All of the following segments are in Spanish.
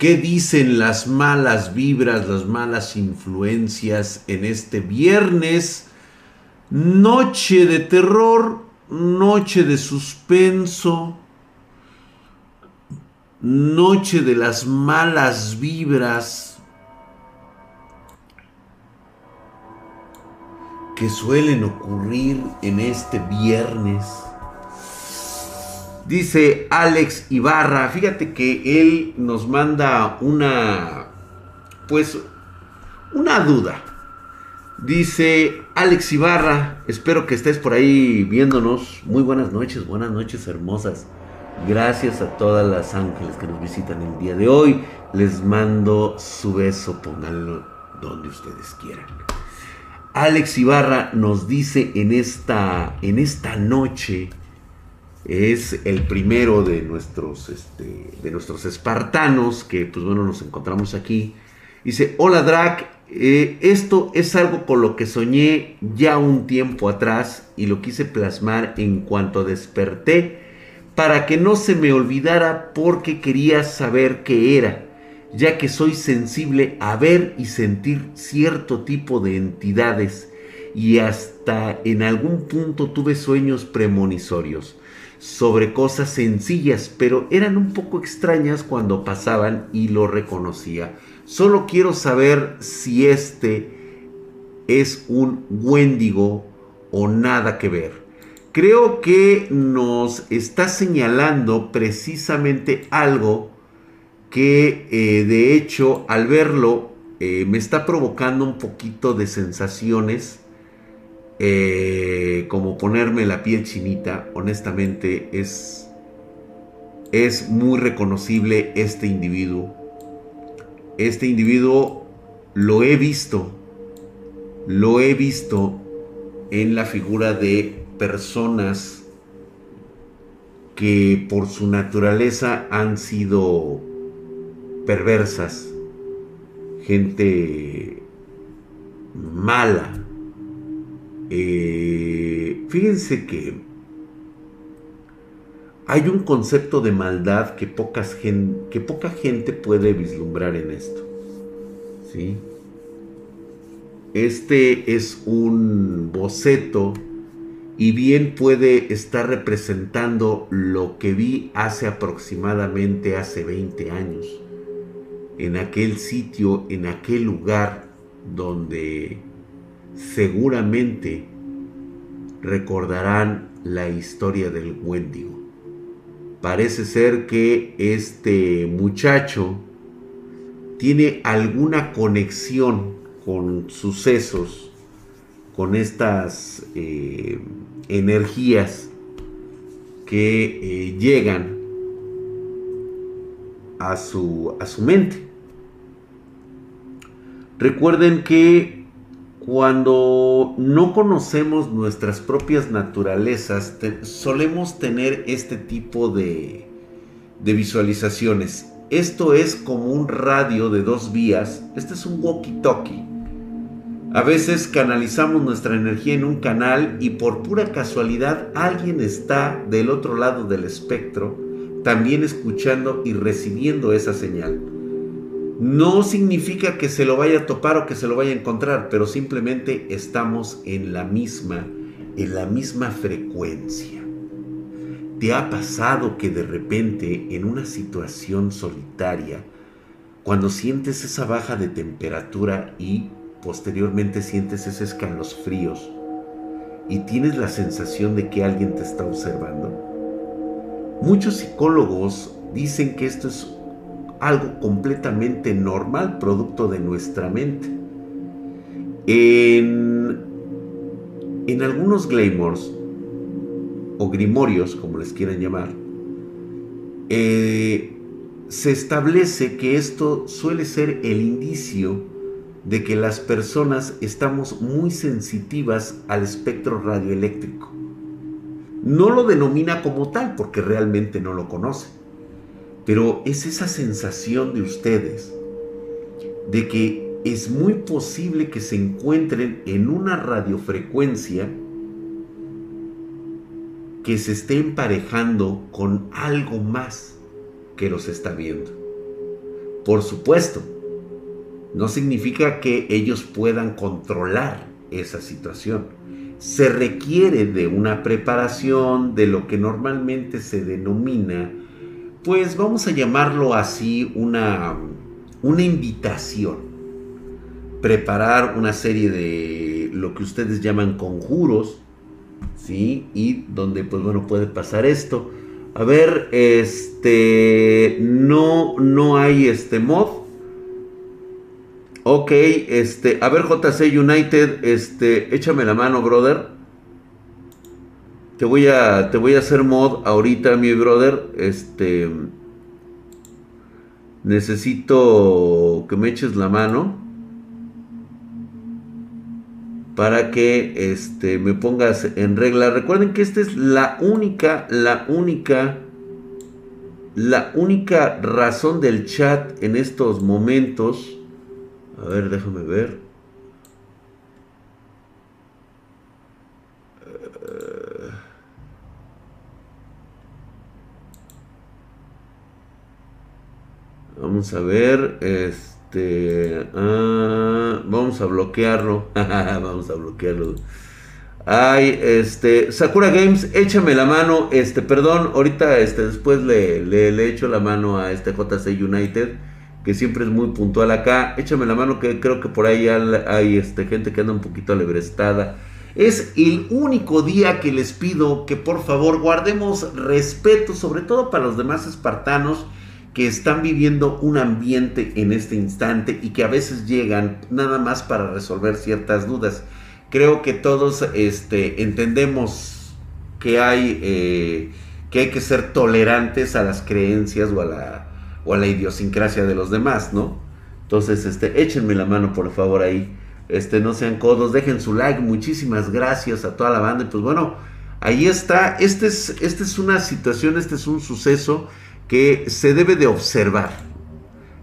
¿Qué dicen las malas vibras, las malas influencias en este viernes? Noche de terror, noche de suspenso, noche de las malas vibras que suelen ocurrir en este viernes. Dice Alex Ibarra, fíjate que él nos manda una, pues, una duda. Dice Alex Ibarra, espero que estés por ahí viéndonos. Muy buenas noches, buenas noches hermosas. Gracias a todas las ángeles que nos visitan el día de hoy. Les mando su beso, pónganlo donde ustedes quieran. Alex Ibarra nos dice en esta, en esta noche, es el primero de nuestros, este, de nuestros espartanos, que pues bueno, nos encontramos aquí. Dice, hola Drac, eh, esto es algo con lo que soñé ya un tiempo atrás y lo quise plasmar en cuanto desperté para que no se me olvidara porque quería saber qué era, ya que soy sensible a ver y sentir cierto tipo de entidades y hasta en algún punto tuve sueños premonisorios sobre cosas sencillas, pero eran un poco extrañas cuando pasaban y lo reconocía. Solo quiero saber si este es un Wendigo o nada que ver. Creo que nos está señalando precisamente algo que eh, de hecho al verlo eh, me está provocando un poquito de sensaciones eh, como ponerme la piel chinita honestamente es es muy reconocible este individuo este individuo lo he visto lo he visto en la figura de personas que por su naturaleza han sido perversas, gente mala. Eh, fíjense que hay un concepto de maldad que, pocas que poca gente puede vislumbrar en esto. ¿sí? Este es un boceto y bien puede estar representando lo que vi hace aproximadamente hace 20 años, en aquel sitio, en aquel lugar donde seguramente recordarán la historia del Wendigo. Parece ser que este muchacho tiene alguna conexión con sucesos con estas eh, energías que eh, llegan a su, a su mente. Recuerden que cuando no conocemos nuestras propias naturalezas, solemos tener este tipo de, visualizaciones. Esto es como un radio de dos vías. Este es un walkie-talkie a veces canalizamos nuestra energía en un canal y por pura casualidad alguien está del otro lado del espectro también escuchando y recibiendo esa señal. No significa que se lo vaya a topar o que se lo vaya a encontrar, pero simplemente estamos en la misma, en la misma frecuencia. ¿Te ha pasado que de repente en una situación solitaria, cuando sientes esa baja de temperatura y Posteriormente sientes ese fríos y tienes la sensación de que alguien te está observando. Muchos psicólogos dicen que esto es algo completamente normal, producto de nuestra mente. En, en algunos glamours o grimorios, como les quieran llamar, eh, se establece que esto suele ser el indicio de que las personas estamos muy sensitivas al espectro radioeléctrico. No lo denomina como tal porque realmente no lo conoce, pero es esa sensación de ustedes de que es muy posible que se encuentren en una radiofrecuencia que se esté emparejando con algo más que los está viendo. Por supuesto, no significa que ellos puedan controlar esa situación. Se requiere de una preparación de lo que normalmente se denomina, pues vamos a llamarlo así, una, una invitación. Preparar una serie de lo que ustedes llaman conjuros, ¿sí? Y donde, pues bueno, puede pasar esto. A ver, este, no, no hay este mod Ok, este, a ver JC United, este, échame la mano, brother. Te voy a, te voy a hacer mod ahorita, mi brother. Este, necesito que me eches la mano para que, este, me pongas en regla. Recuerden que esta es la única, la única, la única razón del chat en estos momentos a ver, déjame ver. Vamos a ver, este, ah, vamos a bloquearlo, vamos a bloquearlo. Ay, este, Sakura Games, échame la mano, este, perdón, ahorita, este, después le, le, le echo la mano a este JC United que siempre es muy puntual acá. Échame la mano que creo que por ahí hay este, gente que anda un poquito alebrestada. Es el único día que les pido que por favor guardemos respeto, sobre todo para los demás espartanos que están viviendo un ambiente en este instante y que a veces llegan nada más para resolver ciertas dudas. Creo que todos este, entendemos que hay, eh, que hay que ser tolerantes a las creencias o a la o a la idiosincrasia de los demás, ¿no? Entonces, este, échenme la mano, por favor, ahí. Este, no sean codos, dejen su like. Muchísimas gracias a toda la banda. Y pues bueno, ahí está. Este es, este es una situación, este es un suceso que se debe de observar.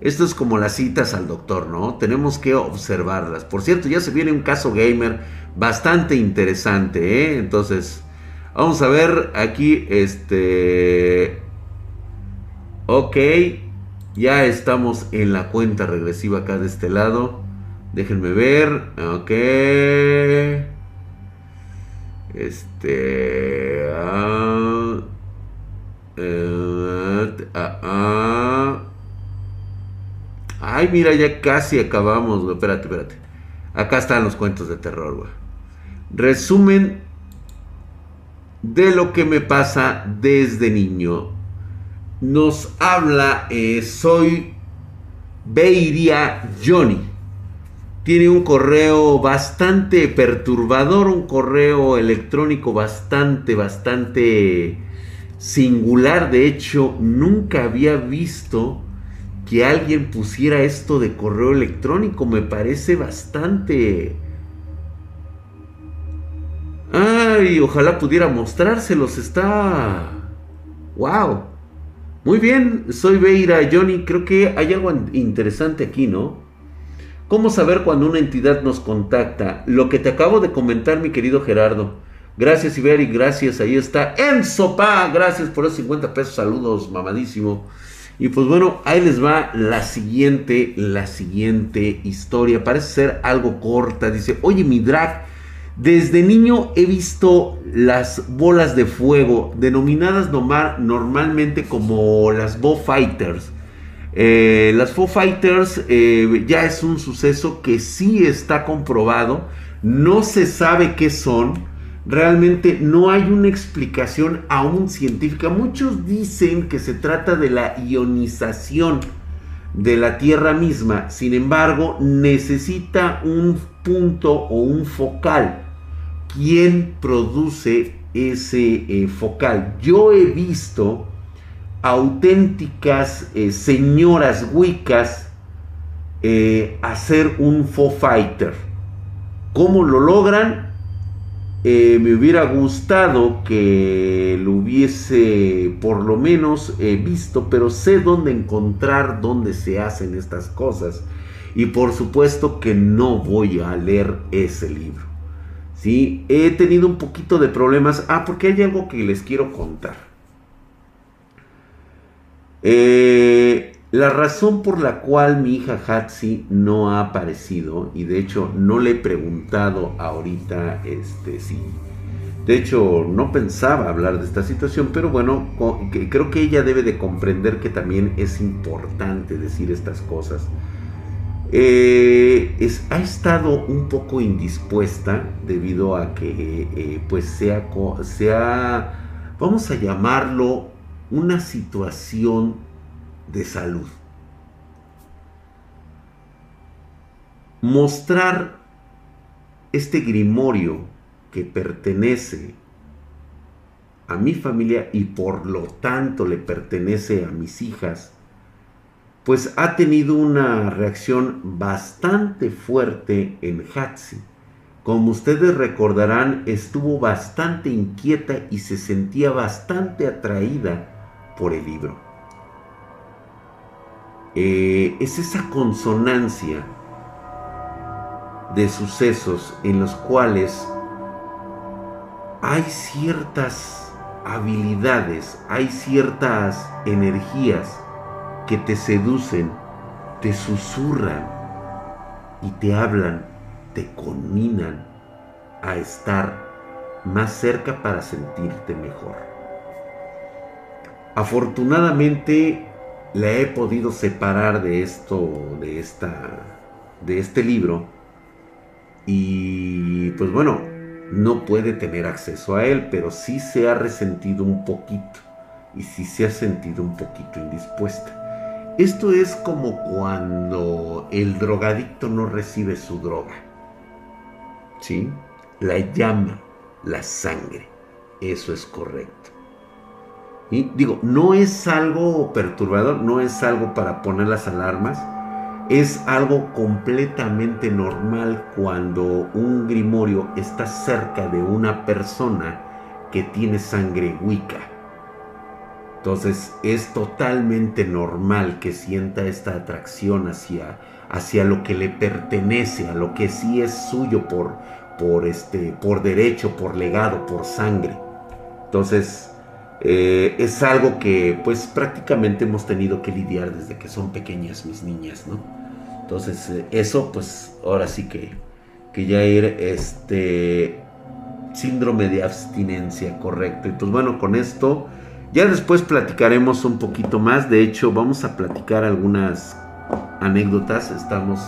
Esto es como las citas al doctor, ¿no? Tenemos que observarlas. Por cierto, ya se viene un caso gamer bastante interesante, ¿eh? Entonces, vamos a ver aquí, este... Ok, ya estamos en la cuenta regresiva acá de este lado. Déjenme ver. Ok. Este. Ah, eh. Ay, mira, ya casi acabamos, güey. Espérate, espérate. Acá están los cuentos de terror, güey. Resumen de lo que me pasa desde niño nos habla eh, Soy Beiria Johnny. Tiene un correo bastante perturbador, un correo electrónico bastante, bastante singular. De hecho, nunca había visto que alguien pusiera esto de correo electrónico. Me parece bastante... Ay, ojalá pudiera mostrárselos. Está... ¡Wow! Muy bien, soy Beira Johnny. Creo que hay algo interesante aquí, ¿no? ¿Cómo saber cuando una entidad nos contacta? Lo que te acabo de comentar, mi querido Gerardo. Gracias, Iberi, gracias. Ahí está Enzo Pa. Gracias por esos 50 pesos. Saludos, mamadísimo. Y pues bueno, ahí les va la siguiente, la siguiente historia. Parece ser algo corta. Dice, oye, mi drag, desde niño he visto las bolas de fuego, denominadas normalmente como las Bo Fighters. Eh, las Foo Fighters eh, ya es un suceso que sí está comprobado, no se sabe qué son, realmente no hay una explicación aún científica. Muchos dicen que se trata de la ionización de la Tierra misma, sin embargo necesita un punto o un focal quién produce ese eh, focal. Yo he visto auténticas eh, señoras wicas eh, hacer un fo fighter. ¿Cómo lo logran? Me hubiera gustado que lo hubiese por lo menos visto, pero sé dónde encontrar dónde se hacen estas cosas. Y por supuesto que no voy a leer ese libro. ¿sí? He tenido un poquito de problemas. Ah, porque hay algo que les quiero contar. Eh, La razón por la cual mi hija Hatsi no ha aparecido, y de hecho no le he preguntado ahorita este, si de hecho, no pensaba hablar de esta situación, pero bueno, creo que ella debe de comprender que también es importante decir estas cosas. Eh, ha estado un poco indispuesta debido a que eh, pues sea, sea, vamos a llamarlo, una situación de salud. Mostrar este grimorio que pertenece a mi familia y por lo tanto le pertenece a mis hijas, pues ha tenido una reacción bastante fuerte en Hatsi. Como ustedes recordarán, estuvo bastante inquieta y se sentía bastante atraída por el libro. Eh, es esa consonancia de sucesos en los cuales hay ciertas habilidades, hay ciertas energías que te seducen, te susurran y te hablan, te conminan a estar más cerca para sentirte mejor. Afortunadamente la he podido separar de esto, de esta, de este libro. Y pues bueno, no puede tener acceso a él, pero sí se ha resentido un poquito y sí se ha sentido un poquito indispuesta. Esto es como cuando el drogadicto no recibe su droga. ¿Sí? La llama la sangre. Eso es correcto. Digo, no es algo perturbador, no es algo para poner las alarmas es algo completamente normal cuando un grimorio está cerca de una persona que tiene sangre wicca. Entonces es totalmente normal que sienta esta atracción hacia, hacia lo que le pertenece, a lo que sí es suyo por, por, este, por derecho, por legado, por sangre. Entonces eh, es algo que pues prácticamente hemos tenido que lidiar desde que son pequeñas mis niñas, ¿no? Entonces, eh, eso, pues, ahora sí que, que ya ir, este, síndrome de abstinencia, correcto. Y pues bueno, con esto, ya después platicaremos un poquito más. De hecho, vamos a platicar algunas anécdotas. Estamos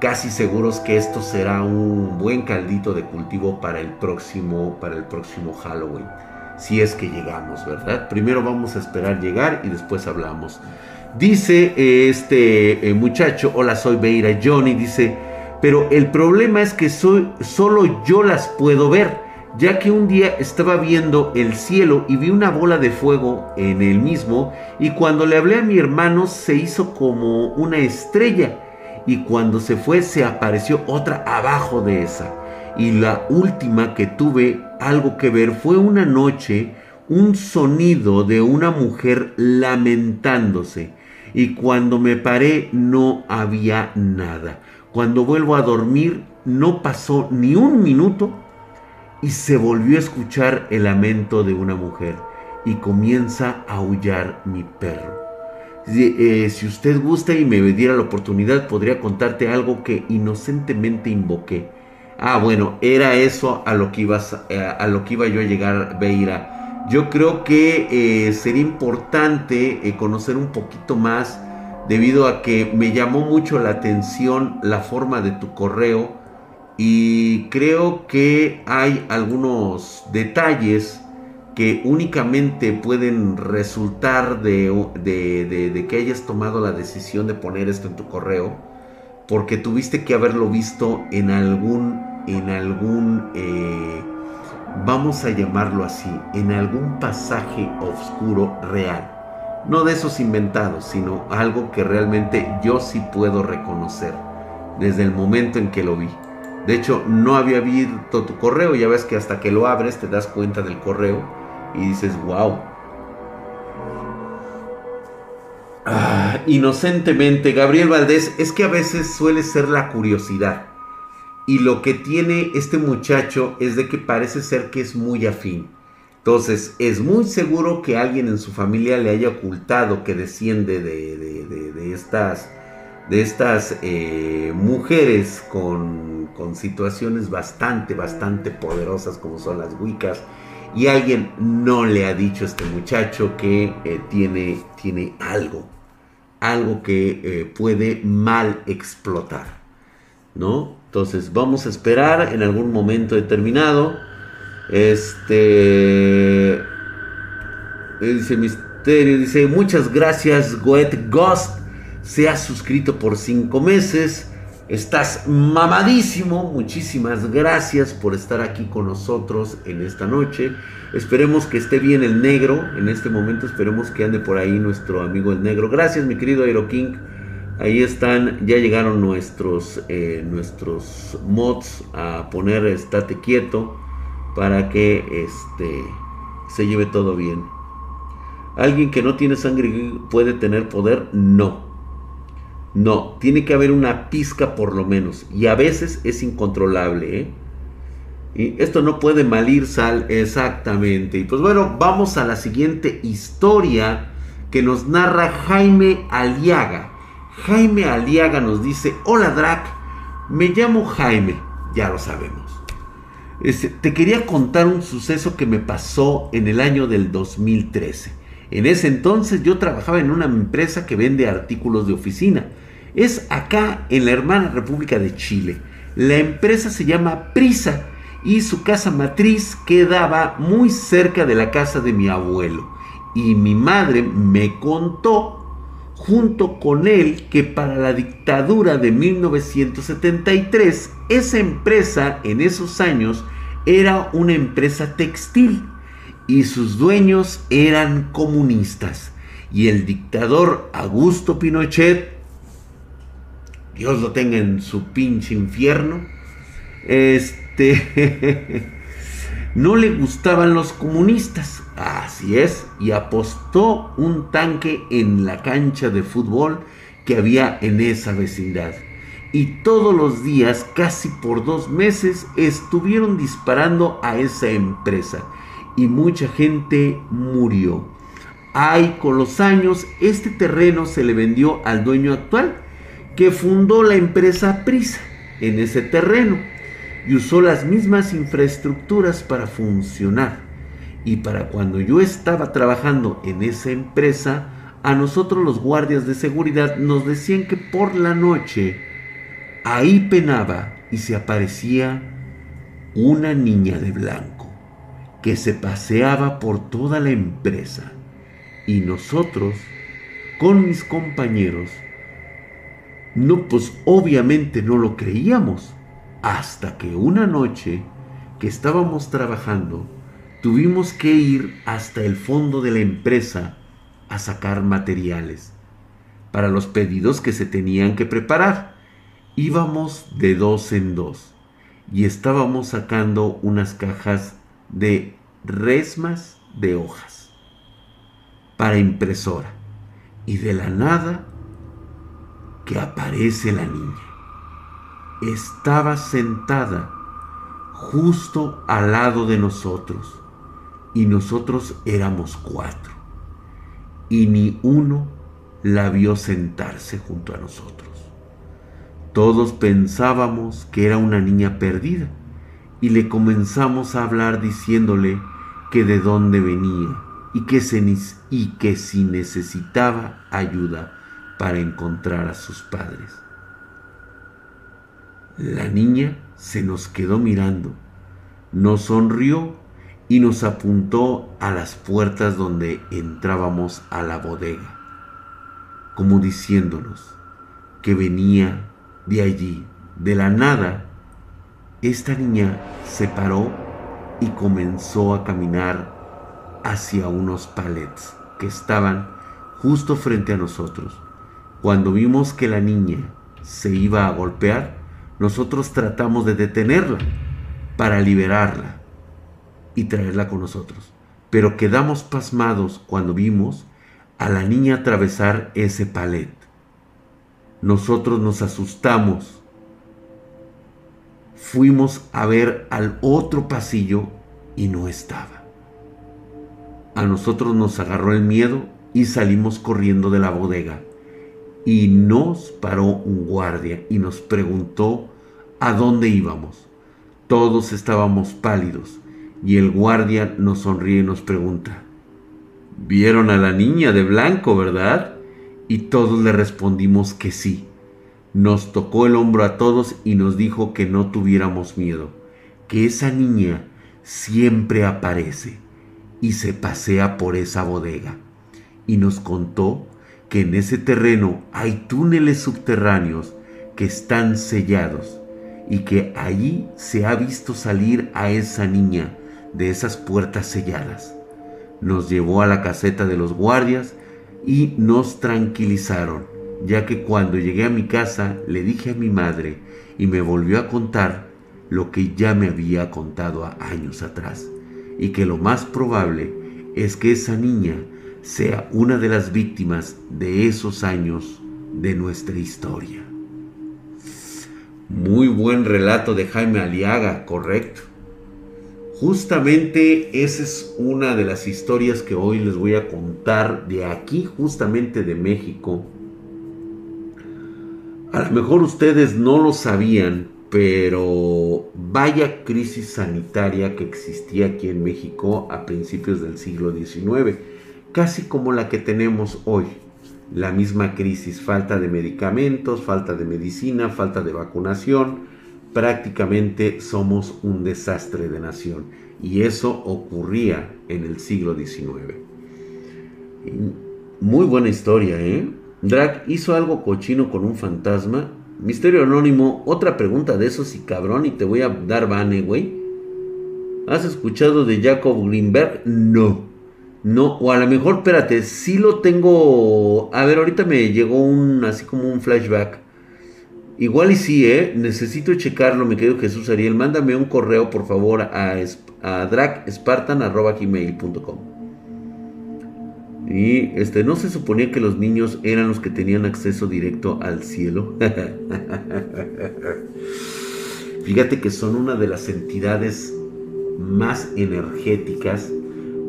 casi seguros que esto será un buen caldito de cultivo para el próximo, para el próximo Halloween. Si es que llegamos, ¿verdad? Primero vamos a esperar llegar y después hablamos. Dice eh, este eh, muchacho, hola soy Beira Johnny, dice, pero el problema es que soy, solo yo las puedo ver, ya que un día estaba viendo el cielo y vi una bola de fuego en el mismo y cuando le hablé a mi hermano se hizo como una estrella y cuando se fue se apareció otra abajo de esa. Y la última que tuve algo que ver fue una noche un sonido de una mujer lamentándose y cuando me paré no había nada. Cuando vuelvo a dormir no pasó ni un minuto y se volvió a escuchar el lamento de una mujer y comienza a aullar mi perro. Si, eh, usted gusta y me diera la oportunidad, podría contarte algo que inocentemente invoqué. Ah, bueno, era eso a lo que, ibas, eh, a lo que iba yo a llegar, Beira. Yo creo que eh, sería importante eh, conocer un poquito más debido a que me llamó mucho la atención la forma de tu correo y creo que hay algunos detalles que únicamente pueden resultar de, que hayas tomado la decisión de poner esto en tu correo porque tuviste que haberlo visto en algún en algún eh, vamos a llamarlo así, en algún pasaje oscuro real. No de esos inventados, sino algo que realmente yo sí puedo reconocer desde el momento en que lo vi. De hecho, no había visto tu correo, ya ves que hasta que lo abres te das cuenta del correo y dices, wow. Ah, inocentemente, Gabriel Valdés, es que a veces suele ser la curiosidad. Y lo que tiene este muchacho es de que parece ser que es muy afín. Entonces, es muy seguro que alguien en su familia le haya ocultado que desciende de, estas, de estas eh, mujeres con, con, situaciones bastante, bastante poderosas como son las Wiccas. Y alguien no le ha dicho a este muchacho que eh, tiene, tiene algo, algo que eh, puede mal explotar. ¿No? Entonces, vamos a esperar en algún momento determinado este. Dice Misterio. Dice: Muchas gracias, Goet Ghost. Se ha suscrito por cinco meses. Estás mamadísimo. Muchísimas gracias por estar aquí con nosotros en esta noche. Esperemos que esté bien el negro. En este momento esperemos que ande por ahí nuestro amigo el negro. Gracias, mi querido Aero King. Ahí están, ya llegaron nuestros, eh, nuestros mods a poner estate quieto para que este, se lleve todo bien. ¿Alguien que no tiene sangre puede tener poder? No. No, tiene que haber una pizca por lo menos. Y a veces es incontrolable. ¿eh? Y esto no puede malir sal exactamente. Y pues bueno, vamos a la siguiente historia que nos narra Jaime Aliaga. Jaime Aliaga nos dice, hola Drac, me llamo Jaime, ya lo sabemos. Este, te quería contar un suceso que me pasó en el año del 2013. En ese entonces yo trabajaba en una empresa que vende artículos de oficina. Es acá en la hermana República de Chile. La empresa se llama Prisa y su casa matriz quedaba muy cerca de la casa de mi abuelo. Y mi madre me contó junto con él que para la dictadura de 1973, esa empresa en esos años era una empresa textil y sus dueños eran comunistas. Y el dictador Augusto Pinochet, Dios lo tenga en su pinche infierno, este, no le gustaban los comunistas Así es, y apostó un tanque en la cancha de fútbol que había en esa vecindad. Y todos los días, casi por dos meses, estuvieron disparando a esa empresa. Y mucha gente murió. Ay, con los años, este terreno se le vendió al dueño actual, que fundó la empresa Prisa en ese terreno y usó las mismas infraestructuras para funcionar. Y para cuando yo estaba trabajando en esa empresa, a nosotros los guardias de seguridad nos decían que por la noche ahí penaba y se aparecía una niña de blanco que se paseaba por toda la empresa. Y nosotros, con mis compañeros, no, pues obviamente no lo creíamos. Hasta que una noche que estábamos trabajando, tuvimos que ir hasta el fondo de la empresa a sacar materiales para los pedidos que se tenían que preparar. Íbamos de dos en dos y estábamos sacando unas cajas de resmas de hojas para impresora. Y de la nada que aparece la niña. Estaba sentada justo al lado de nosotros y nosotros éramos cuatro. Y ni uno la vio sentarse junto a nosotros. Todos pensábamos que era una niña perdida y le comenzamos a hablar diciéndole que de dónde venía y que, y que si necesitaba ayuda para encontrar a sus padres. La niña se nos quedó mirando, nos sonrió y nos apuntó a las puertas donde entrábamos a la bodega, como diciéndonos que venía de allí, de la nada. Esta niña se paró y comenzó a caminar hacia unos palets que estaban justo frente a nosotros. Cuando vimos que la niña se iba a golpear, nosotros tratamos de detenerla para liberarla y traerla con nosotros. Pero quedamos pasmados cuando vimos a la niña atravesar ese palet. Nosotros nos asustamos. Fuimos a ver al otro pasillo y no estaba. a nosotros nos agarró el miedo y salimos corriendo de la bodega. Y nos paró un guardia y nos preguntó a dónde íbamos. Todos estábamos pálidos y el guardia nos sonríe y nos pregunta, Vieron a la niña de blanco, ¿verdad? Y todos le respondimos que sí. Nos tocó el hombro a todos y nos dijo que no tuviéramos miedo, que esa niña siempre aparece y se pasea por esa bodega. Y nos contó que en ese terreno hay túneles subterráneos que están sellados y que allí se ha visto salir a esa niña de esas puertas selladas. Nos llevó a la caseta de los guardias y nos tranquilizaron, ya que cuando llegué a mi casa le dije a mi madre y me volvió a contar lo que ya me había contado años atrás, y que lo más probable es que esa niña sea una de las víctimas de esos años de nuestra historia. Muy buen relato de Jaime Aliaga, correcto. Justamente esa es una de las historias que hoy les voy a contar de aquí, justamente de México. A lo mejor ustedes no lo sabían, pero vaya crisis sanitaria que existía aquí en México a principios del siglo XIX, casi como la que tenemos hoy. La misma crisis, falta de medicamentos, falta de medicina, falta de vacunación, prácticamente somos un desastre de nación. Y eso ocurría en el siglo XIX. Muy buena historia, ¿eh? Drag hizo algo cochino con un fantasma. Misterio Anónimo, otra pregunta de esos y cabrón y te voy a dar bane, güey. ¿Has escuchado de Jacob Greenberg? No. No, o a lo mejor, espérate, sí lo tengo... A ver, ahorita me llegó un, así como un flashback Igual y sí, ¿eh? Necesito checarlo, me quedo Jesús Ariel. Mándame un correo, por favor, a, a dragspartan.gmail.com Y este, ¿no se suponía que los niños eran los que tenían acceso directo al cielo? Fíjate que son una de las entidades más energéticas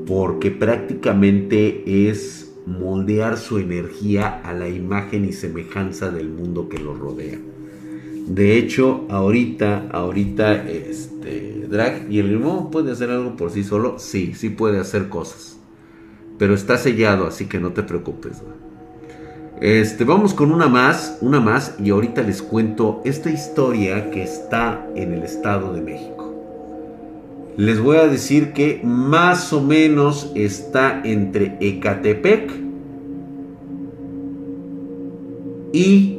porque prácticamente es moldear su energía a la imagen y semejanza del mundo que los rodea. De hecho, ahorita, ahorita, este, Drag y el limón puede hacer algo por sí solo. Sí, sí puede hacer cosas. Pero está sellado, así que no te preocupes. Este, vamos con una más, una más, y ahorita les cuento esta historia que está en el Estado de México. Les voy a decir que más o menos está entre Ecatepec y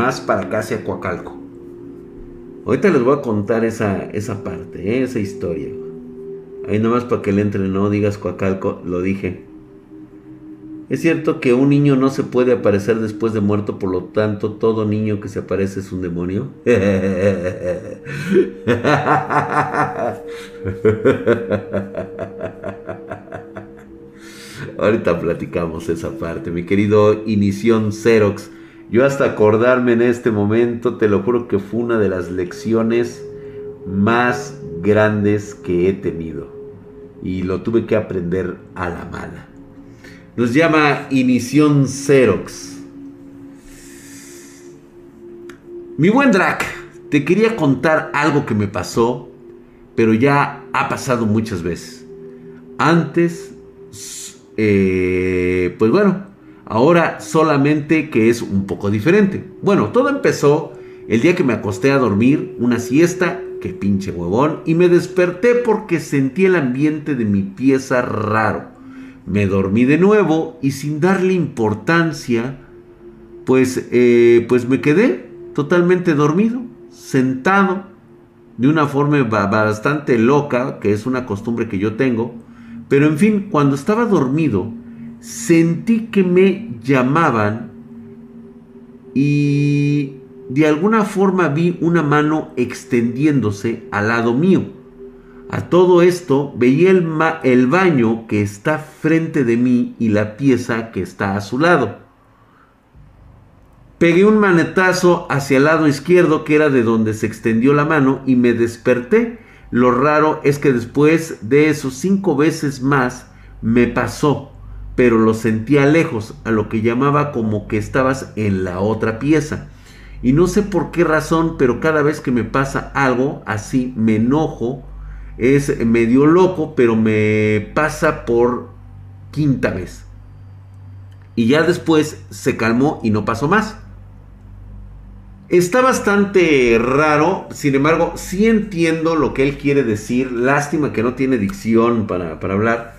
más para acá hacia Coacalco. Ahorita les voy a contar esa, esa parte, ¿eh? esa historia. Ahí nomás para que le entre, no digas Coacalco, lo dije. Es cierto que un niño no se puede aparecer después de muerto, por lo tanto, todo niño que se aparece es un demonio. Ahorita platicamos esa parte, mi querido Inición Xerox. Yo hasta acordarme en este momento, te lo juro que fue una de las lecciones más grandes que he tenido. Y lo tuve que aprender a la mala. Nos llama Inición Xerox. Mi buen Drac, te quería contar algo que me pasó, pero ya ha pasado muchas veces. Antes, eh, pues bueno, Ahora solamente que es un poco diferente. Bueno, todo empezó el día que me acosté a dormir, una siesta, que pinche huevón, y me desperté porque sentí el ambiente de mi pieza raro. Me dormí de nuevo y sin darle importancia, pues, eh, pues me quedé totalmente dormido, sentado, de una forma bastante loca, que es una costumbre que yo tengo. Pero en fin, cuando estaba dormido, sentí que me llamaban y de alguna forma vi una mano extendiéndose al lado mío. A todo esto veía el, el, baño que está frente de mí y la pieza que está a su lado. Pegué un manetazo hacia el lado izquierdo que era de donde se extendió la mano y me desperté Lo raro es que después de esos cinco veces más me pasó, pero lo sentía lejos, a lo que llamaba como que estabas en la otra pieza. Y no sé por qué razón, pero cada vez que me pasa algo así, me enojo. Es medio loco, pero me pasa por quinta vez. Y ya después se calmó y no pasó más. Está bastante raro, sin embargo, sí entiendo lo que él quiere decir. Lástima que no tiene dicción para, para hablar.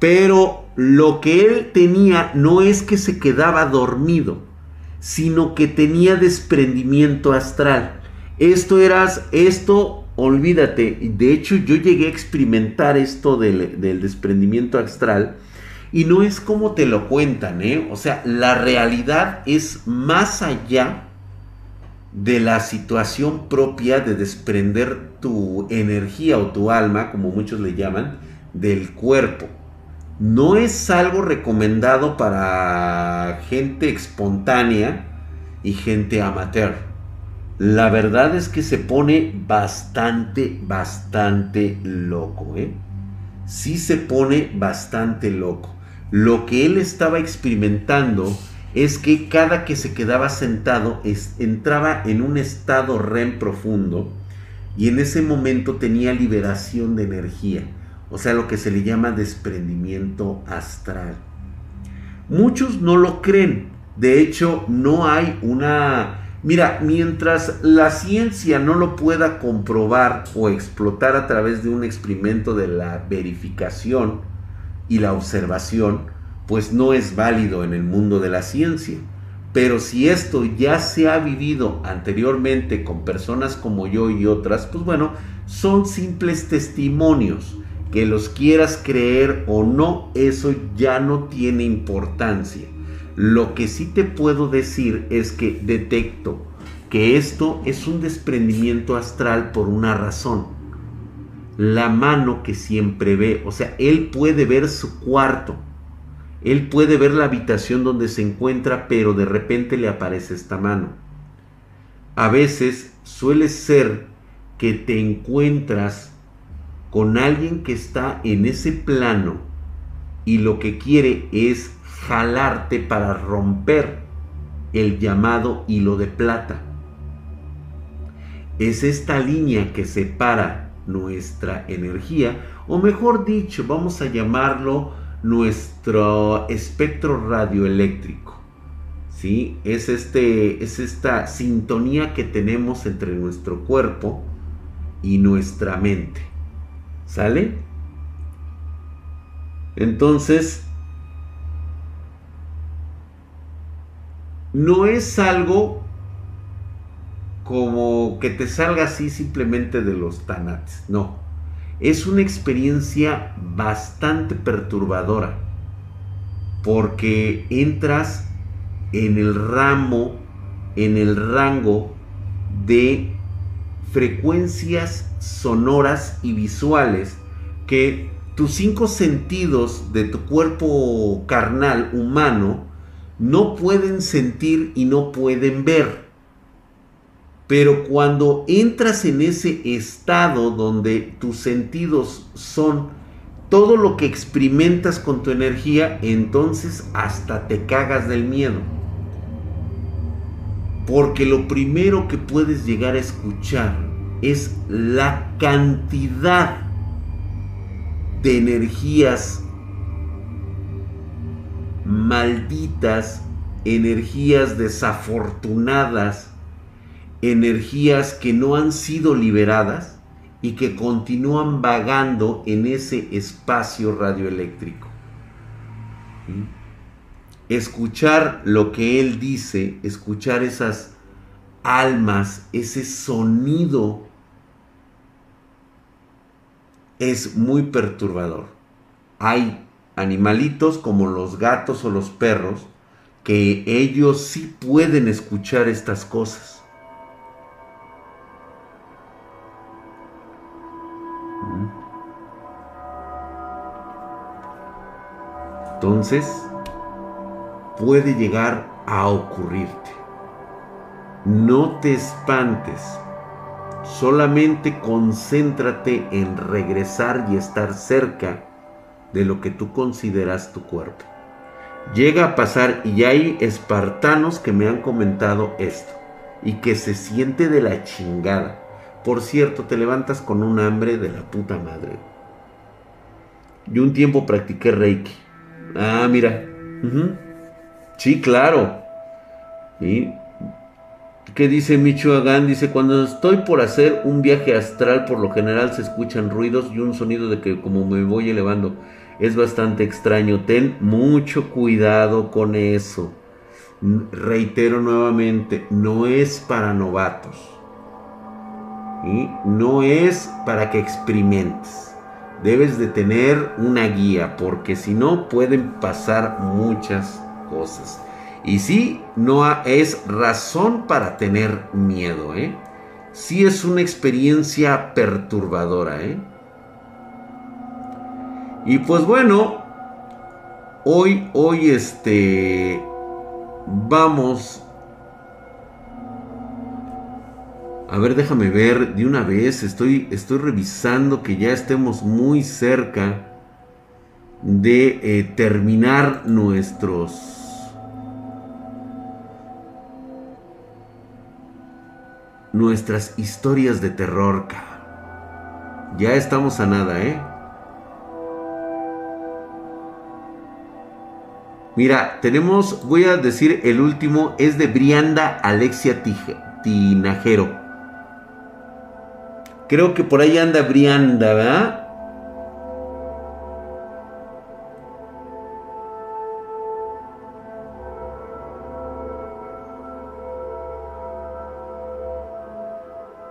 Pero lo que él tenía no es que se quedaba dormido sino que tenía desprendimiento astral. Esto eras, esto, olvídate, de hecho yo llegué a experimentar esto del, desprendimiento astral y no es como te lo cuentan, ¿eh? O sea, la realidad es más allá de la situación propia de desprender tu energía o tu alma, como muchos le llaman, del cuerpo no es algo recomendado para gente espontánea y gente amateur. La verdad es que se pone bastante, bastante loco, ¿eh? Sí se pone bastante loco. Lo que él estaba experimentando es que cada que se quedaba sentado entraba en un estado REM profundo y en ese momento tenía liberación de energía o sea, lo que se le llama desprendimiento astral. Muchos no lo creen, de hecho no hay una... Mira, mientras la ciencia no lo pueda comprobar o explotar a través de un experimento de la verificación y la observación, pues no es válido en el mundo de la ciencia. Pero si esto ya se ha vivido anteriormente con personas como yo y otras, pues bueno, son simples testimonios que los quieras creer o no, eso ya no tiene importancia. Lo que sí te puedo decir es que detecto que esto es un desprendimiento astral por una razón. La mano que siempre ve, o sea, él puede ver su cuarto, él puede ver la habitación donde se encuentra, pero de repente le aparece esta mano. A veces suele ser que te encuentras con alguien que está en ese plano y lo que quiere es jalarte para romper el llamado hilo de plata. Es esta línea que separa nuestra energía, o mejor dicho, vamos a llamarlo nuestro espectro radioeléctrico. ¿Sí? Es, este, es esta sintonía que tenemos entre nuestro cuerpo y nuestra mente. ¿Sale? Entonces, no es algo como que te salga así simplemente de los tanates, no. Es una experiencia bastante perturbadora porque entras en el ramo, en el rango de frecuencias sonoras y visuales que tus cinco sentidos de tu cuerpo carnal humano no pueden sentir y no pueden ver. Pero cuando entras en ese estado donde tus sentidos son todo lo que experimentas con tu energía, entonces hasta te cagas del miedo. Porque lo primero que puedes llegar a escuchar es la cantidad de energías malditas, energías desafortunadas, energías que no han sido liberadas y que continúan vagando en ese espacio radioeléctrico. Escuchar lo que Él dice, escuchar esas almas, ese sonido, es muy perturbador. Hay animalitos como los gatos o los perros que ellos sí pueden escuchar estas cosas. Entonces, puede llegar a ocurrirte. No te espantes. Solamente concéntrate en regresar y estar cerca de lo que tú consideras tu cuerpo. Llega a pasar, y hay espartanos que me han comentado esto, y que se siente de la chingada. Por cierto, te levantas con un hambre de la puta madre. Yo un tiempo practiqué Reiki. Ah, mira. Sí, claro. ¿Y qué dice Michoacán? Dice, cuando estoy por hacer un viaje astral, por lo general se escuchan ruidos y un sonido de que como me voy elevando. Es bastante extraño. Ten mucho cuidado con eso. Reitero nuevamente, no es para novatos. y No es para que experimentes. Debes de tener una guía porque si no pueden pasar muchas cosas. Y sí, no es razón para tener miedo, ¿eh? Sí es una experiencia perturbadora, ¿eh? Y pues bueno, hoy, hoy este, vamos. A ver, déjame ver de una vez. Estoy, estoy revisando que ya estemos muy cerca de eh, terminar nuestros nuestras historias de terror. Ya estamos a nada, ¿eh? Mira, tenemos, voy a decir el último, es de Brianda Alexia Tinajero. Creo que por ahí anda Brianda, ¿verdad?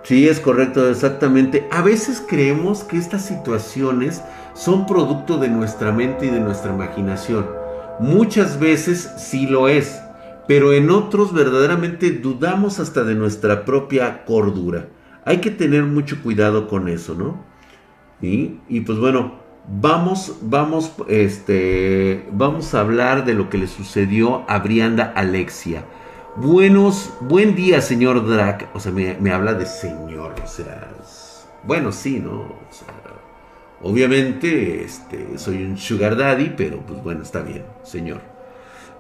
Sí, es correcto, exactamente. A veces creemos que estas situaciones son producto de nuestra mente y de nuestra imaginación. Muchas veces sí lo es, pero en otros verdaderamente dudamos hasta de nuestra propia cordura. Hay que tener mucho cuidado con eso, ¿no? Y, y pues bueno, vamos, vamos, este, vamos a hablar de lo que le sucedió a Brianda Alexia. Buenos, buen día, señor Drac. O sea, me, habla de señor, o sea, bueno, sí, ¿no? Obviamente, este, soy un sugar daddy, pero pues bueno, está bien, señor.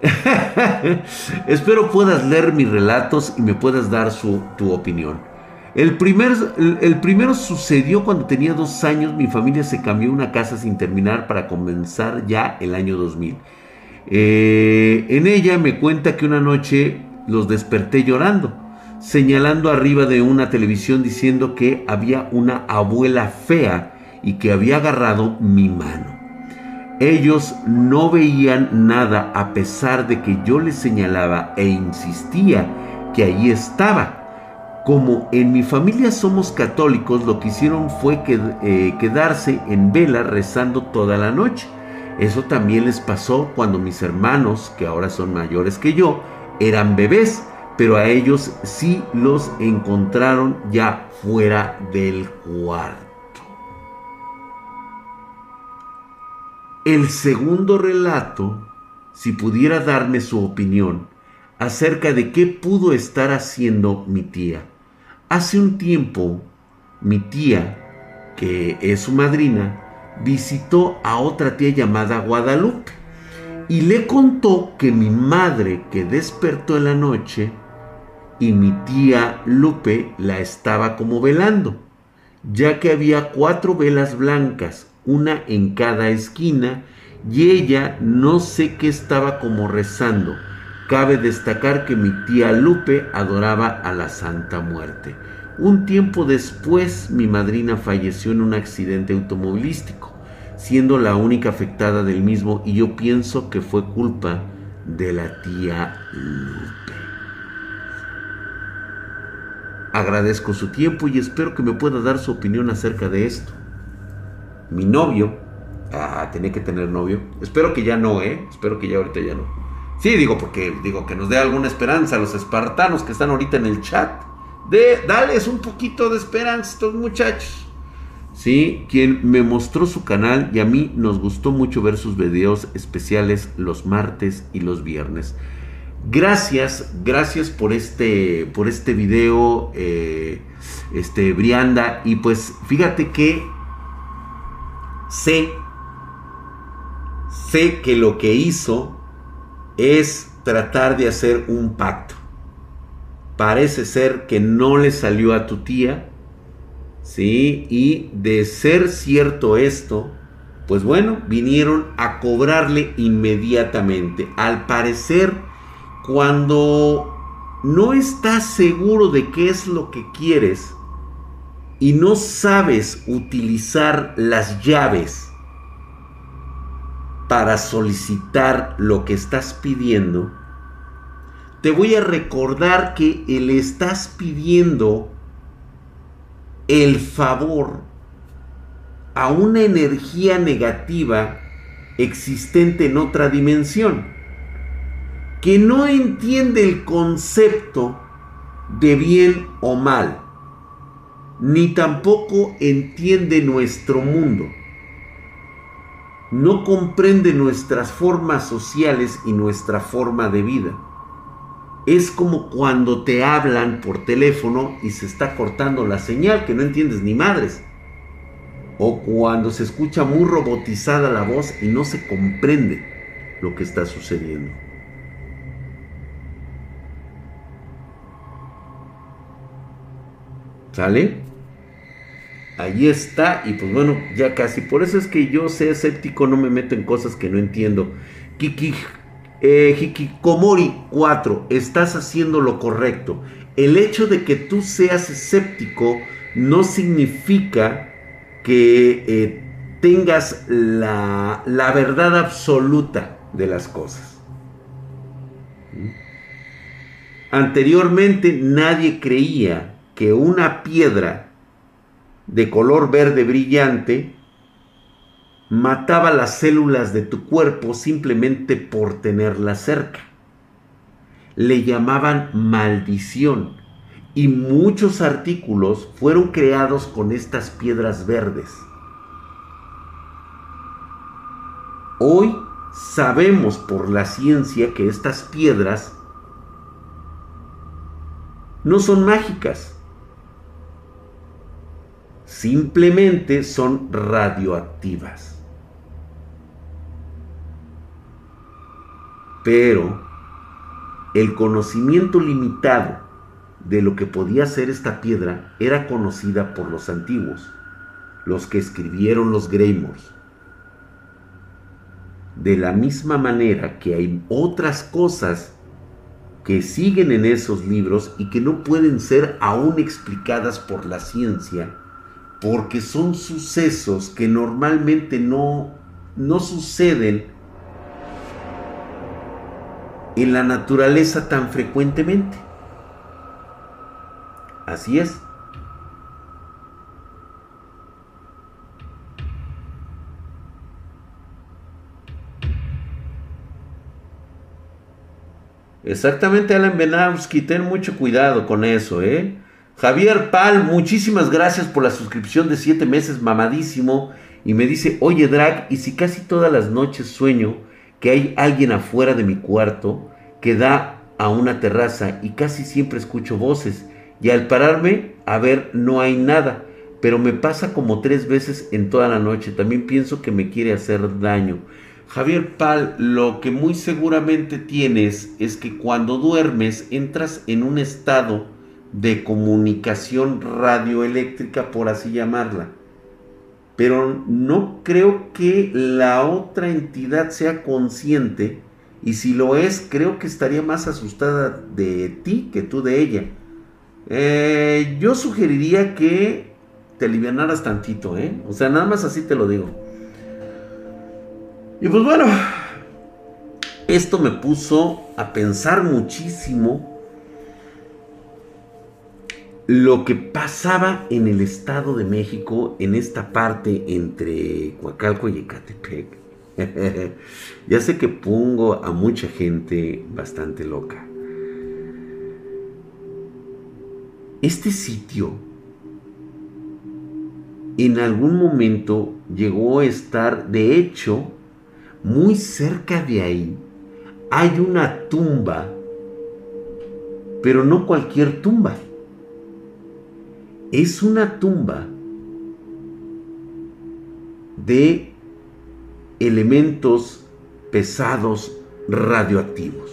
Espero puedas leer mis relatos y me puedas dar su, tu opinión. El, primer, el, primero sucedió cuando tenía dos años, mi familia se cambió una casa sin terminar para comenzar ya el año 2000. Eh, en ella me cuenta que una noche los desperté llorando, señalando arriba de una televisión diciendo que había una abuela fea y que había agarrado mi mano. Ellos no veían nada a pesar de que yo les señalaba e insistía que allí estaba. Como en mi familia somos católicos, lo que hicieron fue eh, quedarse en vela rezando toda la noche. Eso también les pasó cuando mis hermanos, que ahora son mayores que yo, eran bebés, pero a ellos sí los encontraron ya fuera del cuarto. El segundo relato, si pudiera darme su opinión acerca de qué pudo estar haciendo mi tía. Hace un tiempo, mi tía, que es su madrina, visitó a otra tía llamada Guadalupe y le contó que mi madre que despertó en la noche y mi tía Lupe la estaba como velando, ya que había cuatro velas blancas, una en cada esquina, y ella no sé qué estaba como rezando. Cabe destacar que mi tía Lupe adoraba a la Santa Muerte. Un tiempo después mi madrina falleció en un accidente automovilístico siendo la única afectada del mismo y yo pienso que fue culpa de la tía Lupe. Agradezco su tiempo y espero que me pueda dar su opinión acerca de esto. Mi novio, tenía que tener novio, espero que ya no, ¿eh? Espero que ya ahorita ya no. Sí, digo, porque digo que nos dé alguna esperanza a los espartanos que están ahorita en el chat. De, dales un poquito de esperanza a estos muchachos. ¿sí? quien me mostró su canal y a mí nos gustó mucho ver sus videos especiales los martes y los viernes. Gracias, gracias por este, por este video, eh, este, Brianda. Y pues fíjate que sé, sé que lo que hizo es tratar de hacer un pacto. Parece ser que no le salió a tu tía, ¿sí? Y de ser cierto esto, pues bueno, vinieron a cobrarle inmediatamente. Al parecer, cuando no estás seguro de qué es lo que quieres y no sabes utilizar las llaves para solicitar lo que estás pidiendo, te voy a recordar que le estás pidiendo el favor a una energía negativa existente en otra dimensión, que no entiende el concepto de bien o mal, ni tampoco entiende nuestro mundo, no comprende nuestras formas sociales y nuestra forma de vida. Es como cuando te hablan por teléfono y se está cortando la señal, que no entiendes ni madres o cuando se escucha muy robotizada la voz y no se comprende lo que está sucediendo. ¿Sale? Ahí está, y pues bueno, ya casi. Por eso es que yo sé escéptico, no me meto en cosas que no entiendo. Kiki, eh, Hikikomori 4, estás haciendo lo correcto. El hecho de que tú seas escéptico no significa que eh, tengas la, la verdad absoluta de las cosas. ¿Mm? Anteriormente nadie creía que una piedra de color verde brillante mataba las células de tu cuerpo simplemente por tenerla cerca. Le llamaban maldición y muchos artículos fueron creados con estas piedras verdes. Hoy sabemos por la ciencia que estas piedras no son mágicas, simplemente son radioactivas. Pero el conocimiento limitado de lo que podía ser esta piedra era conocida por los antiguos, los que escribieron los Greymores. De la misma manera que hay otras cosas que siguen en esos libros y que no pueden ser aún explicadas por la ciencia, porque son sucesos que normalmente no, no suceden en la naturaleza tan frecuentemente. Así es. Exactamente, Alan Benowski, ten mucho cuidado con eso, ¿eh? Javier Pal, muchísimas gracias por la suscripción de 7 meses, mamadísimo. Y me dice, oye Drag, ¿y si casi todas las noches sueño que hay alguien afuera de mi cuarto que da a una terraza y casi siempre escucho voces? y al pararme a ver no hay nada, pero me pasa como tres veces en toda la noche. También pienso que me quiere hacer daño. Javier Pal, lo que muy seguramente tienes es que cuando duermes entras en un estado de comunicación radioeléctrica, por así llamarla. Pero no creo que la otra entidad sea consciente y si lo es, creo que estaría más asustada de ti que tú de ella. Eh, yo sugeriría que te alivianaras tantito, ¿eh? O sea, nada más así te lo digo. Y pues bueno, esto me puso a pensar muchísimo lo que pasaba en el Estado de México, en esta parte entre Coacalco y Ecatepec. ya sé que pongo a mucha gente bastante loca. Este sitio en algún momento llegó a estar, de hecho, muy cerca de ahí hay una tumba Pero no cualquier tumba. Es una tumba de elementos pesados radioactivos.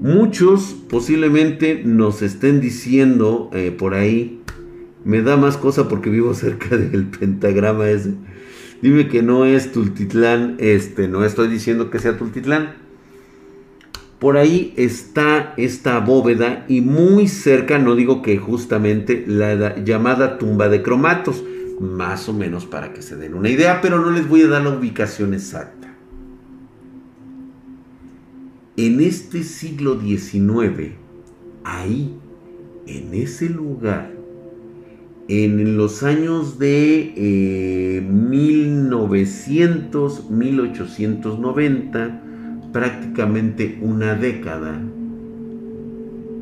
Muchos posiblemente nos estén diciendo eh, por ahí, me da más cosa porque vivo cerca del pentagrama ese. Dime que no es Tultitlán, este, no estoy diciendo que sea Tultitlán. Por ahí está esta bóveda y muy cerca, no digo que justamente la llamada tumba de cromatos, más o menos para que se den una idea, pero no les voy a dar la ubicación exacta. En este siglo XIX, ahí, en ese lugar, en los años de 1900, eh, 1890, prácticamente una década,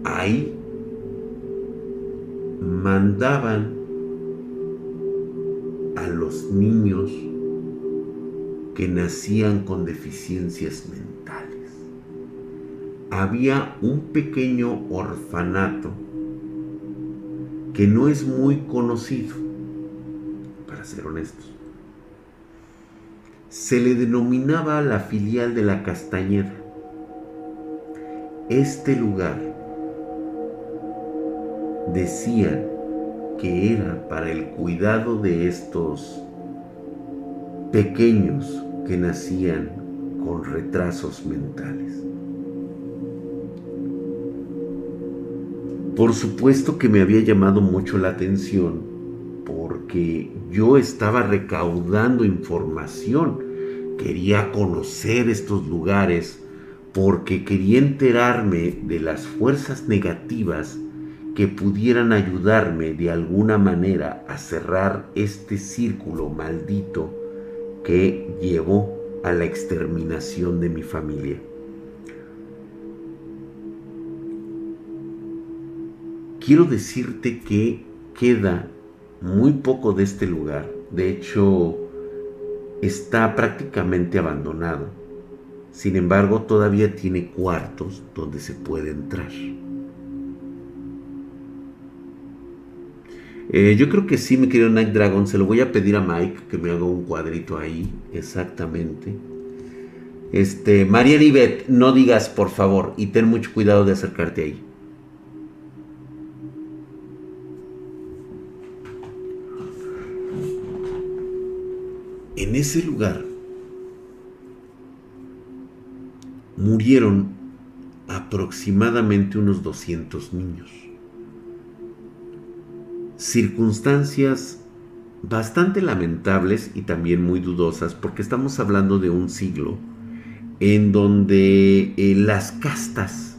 ahí mandaban a los niños que nacían con deficiencias mentales había un pequeño orfanato que no es muy conocido, para ser honestos. Se le denominaba la filial de la Castañeda. Este lugar decían que era para el cuidado de estos pequeños que nacían con retrasos mentales. Por supuesto que me había llamado mucho la atención porque yo estaba recaudando información, quería conocer estos lugares porque quería enterarme de las fuerzas negativas que pudieran ayudarme de alguna manera a cerrar este círculo maldito que llevó a la exterminación de mi familia. quiero decirte que queda muy poco de este lugar. De hecho, está prácticamente abandonado. Sin embargo, todavía tiene cuartos donde se puede entrar. Eh, yo creo que sí, mi querido Night Dragon. Se lo voy a pedir a Mike que me haga un cuadrito ahí. Exactamente. Este, María Nivet, no digas por favor y ten mucho cuidado de acercarte ahí. En ese lugar murieron aproximadamente unos 200 niños. Circunstancias bastante lamentables y también muy dudosas porque estamos hablando de un siglo en donde eh, las castas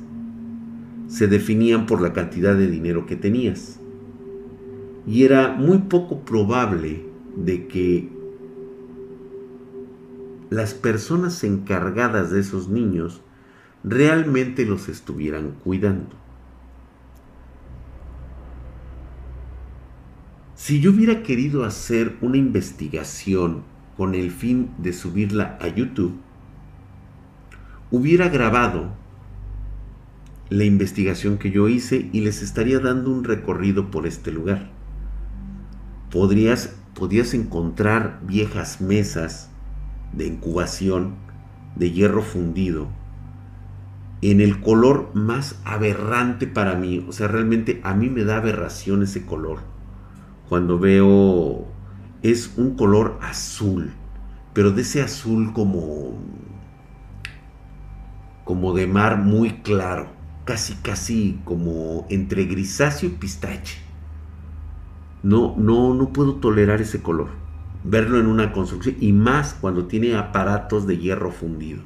se definían por la cantidad de dinero que tenías. Y era muy poco probable de que las personas encargadas de esos niños realmente los estuvieran cuidando. Si yo hubiera querido hacer una investigación con el fin de subirla a YouTube, hubiera grabado la investigación que yo hice y les estaría dando un recorrido por este lugar. Podrías, encontrar viejas mesas, de incubación de hierro fundido en el color más aberrante para mí. O sea, realmente a mí me da aberración ese color. Cuando veo... Es un color azul, pero de ese azul como... como de mar muy claro. Casi, casi como entre grisáceo y pistache. No, no, no puedo tolerar ese color verlo en una construcción y más cuando tiene aparatos de hierro fundido.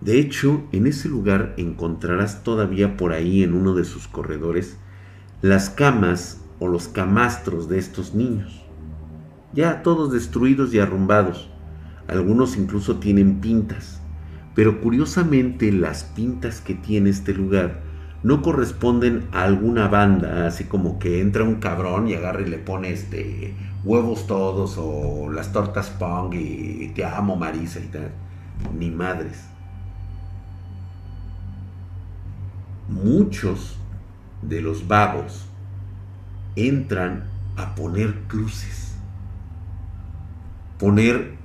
De hecho, en ese lugar encontrarás todavía por ahí en uno de sus corredores las camas o los camastros de estos niños, ya todos destruidos y arrumbados. Algunos incluso tienen pintas, pero curiosamente las pintas que tiene este lugar no corresponden a alguna banda, así como que entra un cabrón y agarra y le pone este huevos todos o las tortas pong y te amo Marisa y tal. Ni madres. Muchos de los vagos entran a poner cruces, poner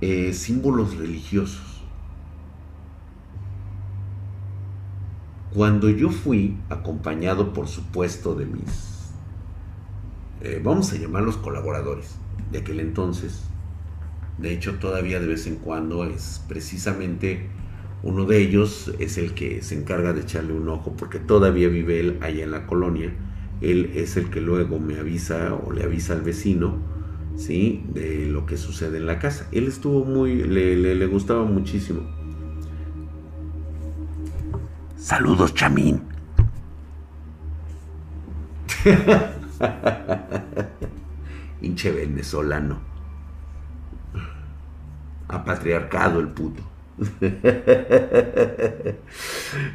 eh, símbolos religiosos Cuando yo fui, acompañado por supuesto de mis, eh, vamos a llamarlos colaboradores de aquel entonces, de hecho todavía de vez en cuando es precisamente uno de ellos es el que se encarga de echarle un ojo porque todavía vive él allá en la colonia. Él es el que luego me avisa o le avisa al vecino, ¿sí? De lo que sucede en la casa. Él estuvo muy, le, le gustaba muchísimo. Saludos, chamín. Hinche venezolano. Apatriarcado el puto.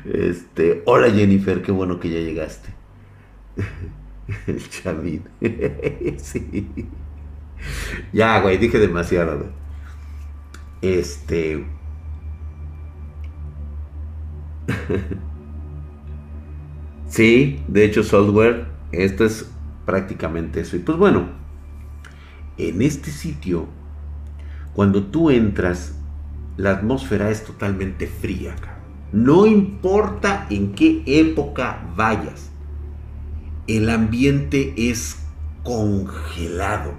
Este, hola Jennifer, qué bueno que ya llegaste. El chamín. Sí. Ya, güey, dije demasiado. Este, sí, de hecho software, esto es prácticamente eso. Y pues bueno, en este sitio, cuando tú entras, la atmósfera es totalmente fría. No importa en qué época vayas, el ambiente es congelado.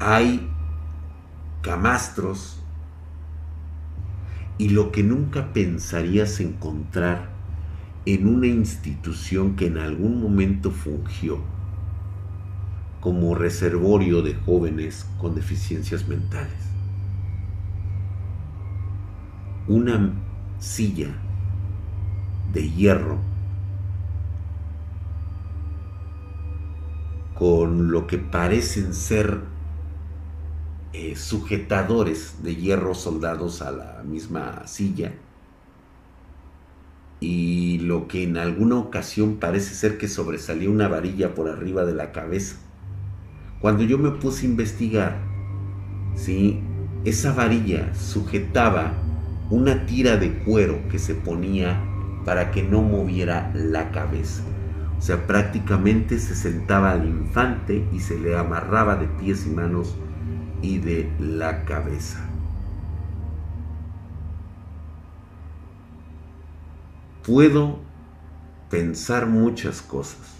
Hay camastros y lo que nunca pensarías encontrar en una institución que en algún momento fungió como reservorio de jóvenes con deficiencias mentales. Una silla de hierro con lo que parecen ser eh, sujetadores de hierro soldados a la misma silla y lo que en alguna ocasión parece ser que sobresalía una varilla por arriba de la cabeza. Cuando yo me puse a investigar, ¿sí? esa varilla sujetaba una tira de cuero que se ponía para que no moviera la cabeza. O sea, prácticamente se sentaba al infante y se le amarraba de pies y manos y de la cabeza. Puedo pensar muchas cosas,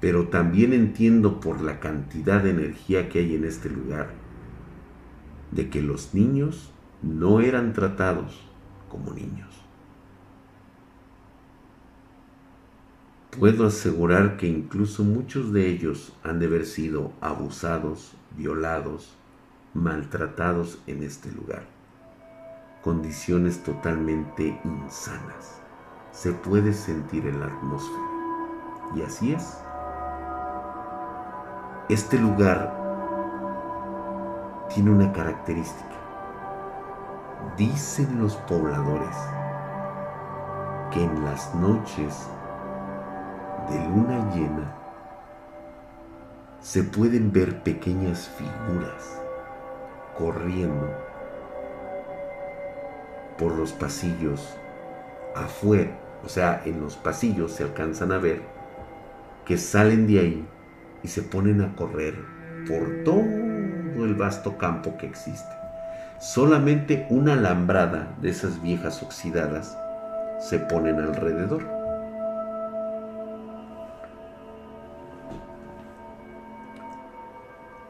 pero también entiendo por la cantidad de energía que hay en este lugar, de que los niños no eran tratados como niños. Puedo asegurar que incluso muchos de ellos han de haber sido abusados, violados, maltratados en este lugar. Condiciones totalmente insanas. Se puede sentir en la atmósfera. Y así es. Este lugar tiene una característica. Dicen los pobladores que en las noches de luna llena se pueden ver pequeñas figuras corriendo por los pasillos afuera, o sea, en los pasillos se alcanzan a ver que salen de ahí y se ponen a correr por todo el vasto campo que existe. Solamente una alambrada de esas viejas oxidadas se ponen alrededor.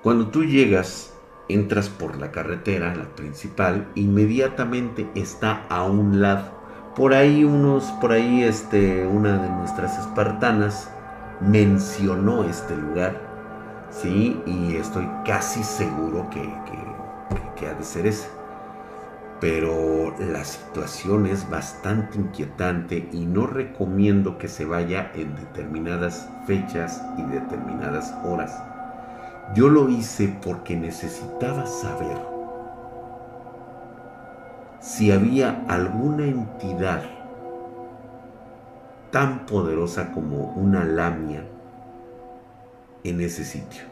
Cuando tú llegas, entras por la carretera, la principal, inmediatamente está a un lado. Por ahí unos, por ahí este, una de nuestras espartanas mencionó este lugar, sí, y estoy casi seguro que, que ha de ser ese. Pero la situación es bastante inquietante y no recomiendo que se vaya en determinadas fechas y determinadas horas yo lo hice porque necesitaba saber si había alguna entidad tan poderosa como una lamia en ese sitio.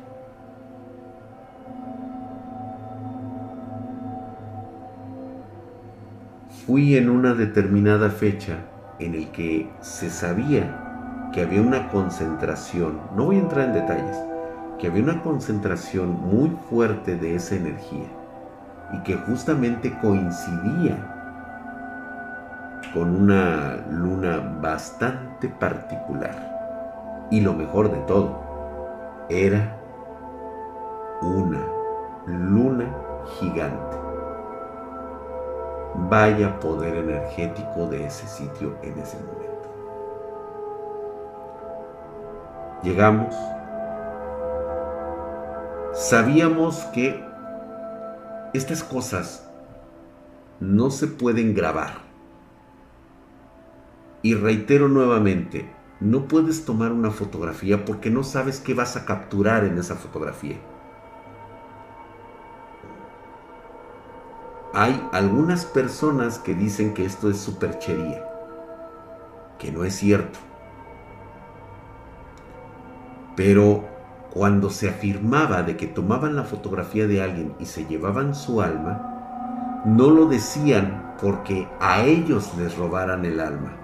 Fui en una determinada fecha en el que se sabía que había una concentración, no voy a entrar en detalles, que había una concentración muy fuerte de esa energía y que justamente coincidía con una luna bastante particular. Y lo mejor de todo, era una luna gigante. Vaya poder energético de ese sitio en ese momento. Llegamos. Sabíamos que estas cosas no se pueden grabar. Y reitero nuevamente, no puedes tomar una fotografía porque no sabes qué vas a capturar en esa fotografía. Hay algunas personas que dicen que esto es superchería, que no es cierto. Pero cuando se afirmaba de que tomaban la fotografía de alguien y se llevaban su alma, no lo decían porque a ellos les robaran el alma,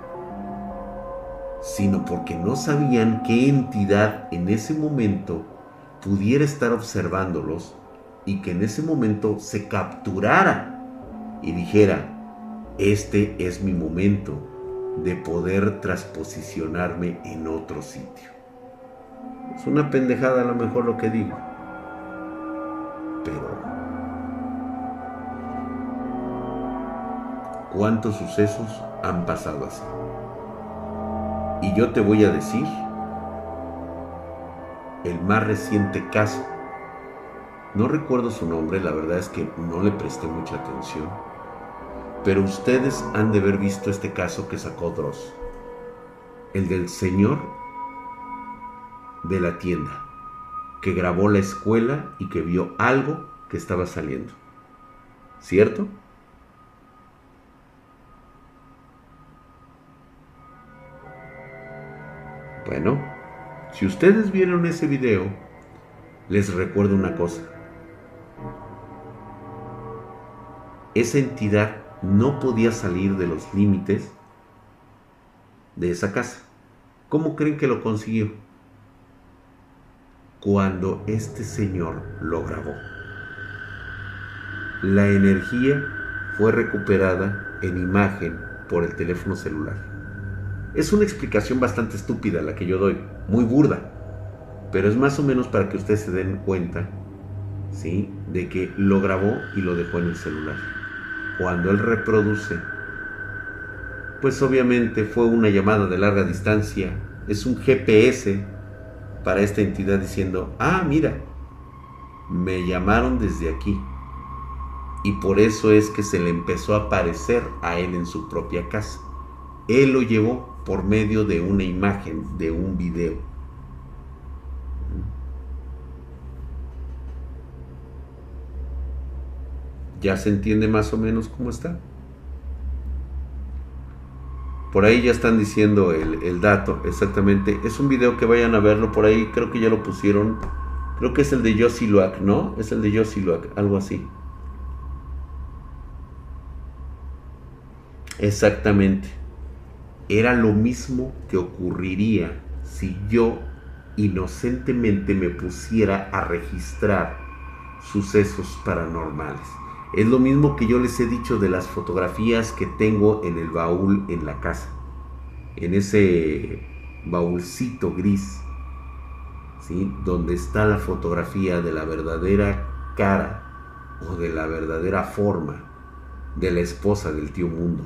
sino porque no sabían qué entidad en ese momento pudiera estar observándolos y que en ese momento se capturara y dijera, este es mi momento de poder transposicionarme en otro sitio. Es una pendejada a lo mejor lo que digo. Pero... ¿Cuántos sucesos han pasado así? Y yo te voy a decir el más reciente caso. No recuerdo su nombre, la verdad es que no le presté mucha atención. Pero ustedes han de haber visto este caso que sacó Dross. El del señor de la tienda, que grabó la escuela y que vio algo que estaba saliendo. ¿Cierto? Bueno, si ustedes vieron ese video, les recuerdo una cosa. Esa entidad no podía salir de los límites de esa casa. ¿Cómo creen que lo consiguió? Cuando este señor lo grabó. La energía fue recuperada en imagen por el teléfono celular. Es una explicación bastante estúpida la que yo doy, muy burda, pero es más o menos para que ustedes se den cuenta, ¿sí? De que lo grabó y lo dejó en el celular. Cuando él reproduce, pues obviamente fue una llamada de larga distancia, es un GPS para esta entidad diciendo, ah, mira, me llamaron desde aquí. Y por eso es que se le empezó a aparecer a él en su propia casa. Él lo llevó por medio de una imagen, de un video. ¿Ya se entiende más o menos cómo está? Por ahí ya están diciendo el, dato, exactamente. Es un video que vayan a verlo por ahí, creo que ya lo pusieron. Creo que es el de Luak, ¿no? Es el de Luak, algo así. Exactamente. Era lo mismo que ocurriría si yo inocentemente me pusiera a registrar sucesos paranormales. Es lo mismo que yo les he dicho de las fotografías que tengo en el baúl en la casa. En ese baúlcito gris, ¿sí? Donde está la fotografía de la verdadera cara o de la verdadera forma de la esposa del tío mundo.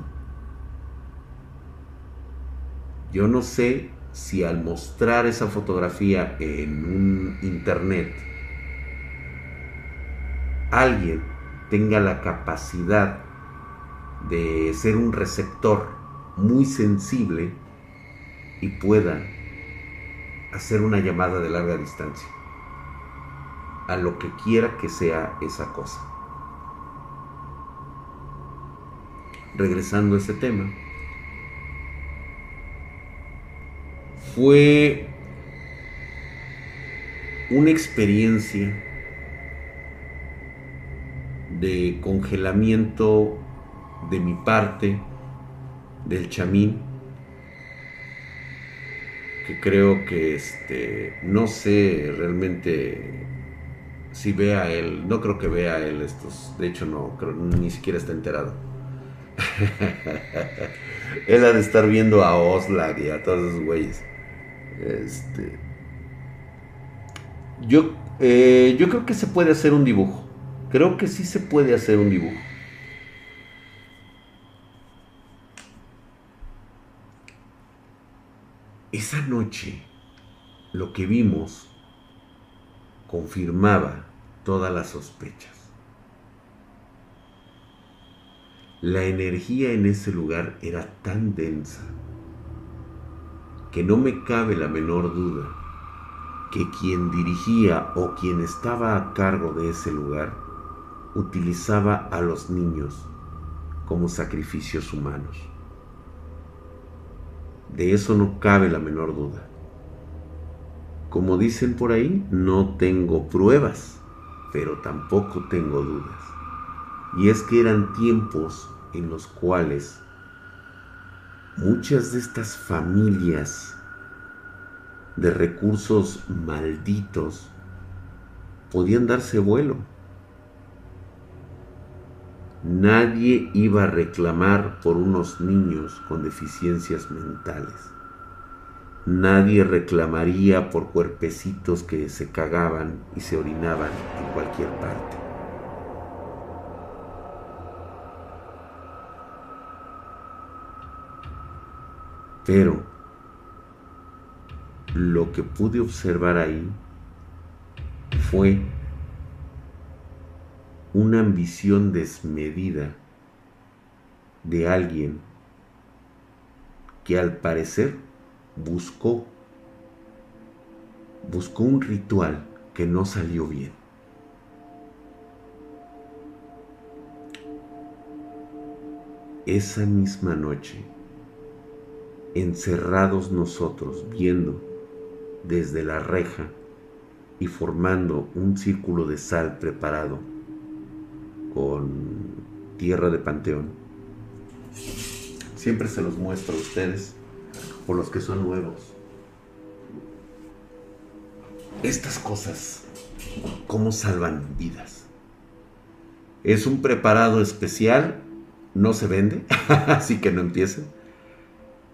Yo no sé si al mostrar esa fotografía en un internet, alguien tenga la capacidad de ser un receptor muy sensible y pueda hacer una llamada de larga distancia a lo que quiera que sea esa cosa. regresando a ese tema, fue una experiencia de congelamiento de mi parte del chamín que creo que este no sé realmente si vea él, no creo que vea él estos, de hecho no, creo, ni siquiera está enterado. él ha de estar viendo a Oslak y a todos esos güeyes. Este, yo, eh, yo creo que se puede hacer un dibujo. Creo que sí se puede hacer un dibujo. Esa noche, lo que vimos confirmaba todas las sospechas. La energía en ese lugar era tan densa que no me cabe la menor duda que quien dirigía o quien estaba a cargo de ese lugar utilizaba a los niños como sacrificios humanos. De eso no cabe la menor duda. Como dicen por ahí, no tengo pruebas, pero tampoco tengo dudas. Y es que eran tiempos en los cuales muchas de estas familias de recursos malditos podían darse vuelo. Nadie iba a reclamar por unos niños con deficiencias mentales. Nadie reclamaría por cuerpecitos que se cagaban y se orinaban en cualquier parte. Pero lo que pude observar ahí fue una ambición desmedida de alguien que al parecer buscó, buscó un ritual que no salió bien. Esa misma noche, encerrados nosotros viendo desde la reja y formando un círculo de sal preparado con tierra de panteón. Siempre se los muestro a ustedes por los que son nuevos. Estas cosas, ¿cómo salvan vidas? Es un preparado especial, no se vende, así que no empiecen.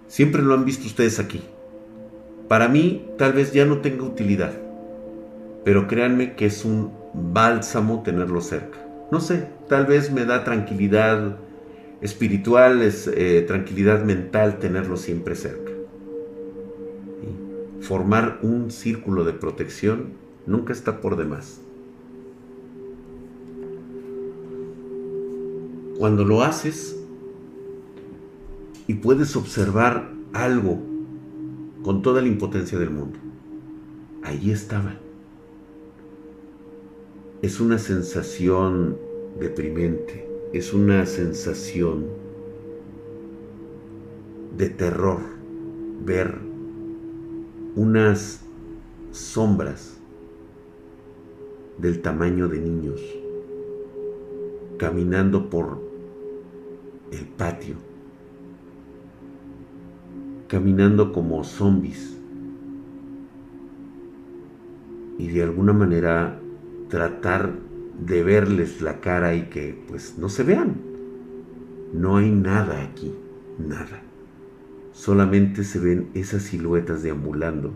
Siempre lo han visto ustedes aquí. Para mí tal vez ya no tenga utilidad, pero créanme que es un bálsamo tenerlo cerca. No sé, tal vez me da tranquilidad espiritual, es, eh, tranquilidad mental tenerlo siempre cerca formar un círculo de protección nunca está por demás. Cuando lo haces y puedes observar algo con toda la impotencia del mundo, ahí estaba. Es una sensación deprimente, es una sensación de terror ver unas sombras del tamaño de niños caminando por el patio, caminando como zombies. Y de alguna manera tratar de verles la cara y que pues no se vean. No hay nada aquí, nada solamente se ven esas siluetas deambulando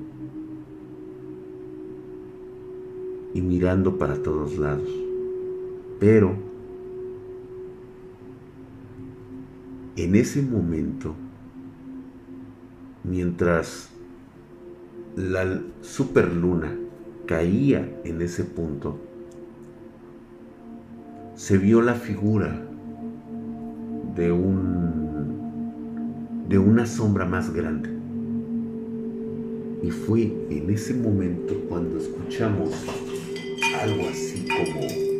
y mirando para todos lados. Pero en ese momento, mientras la superluna caía en ese punto, se vio la figura de un de una sombra más grande. Y fue en ese momento cuando escuchamos algo así como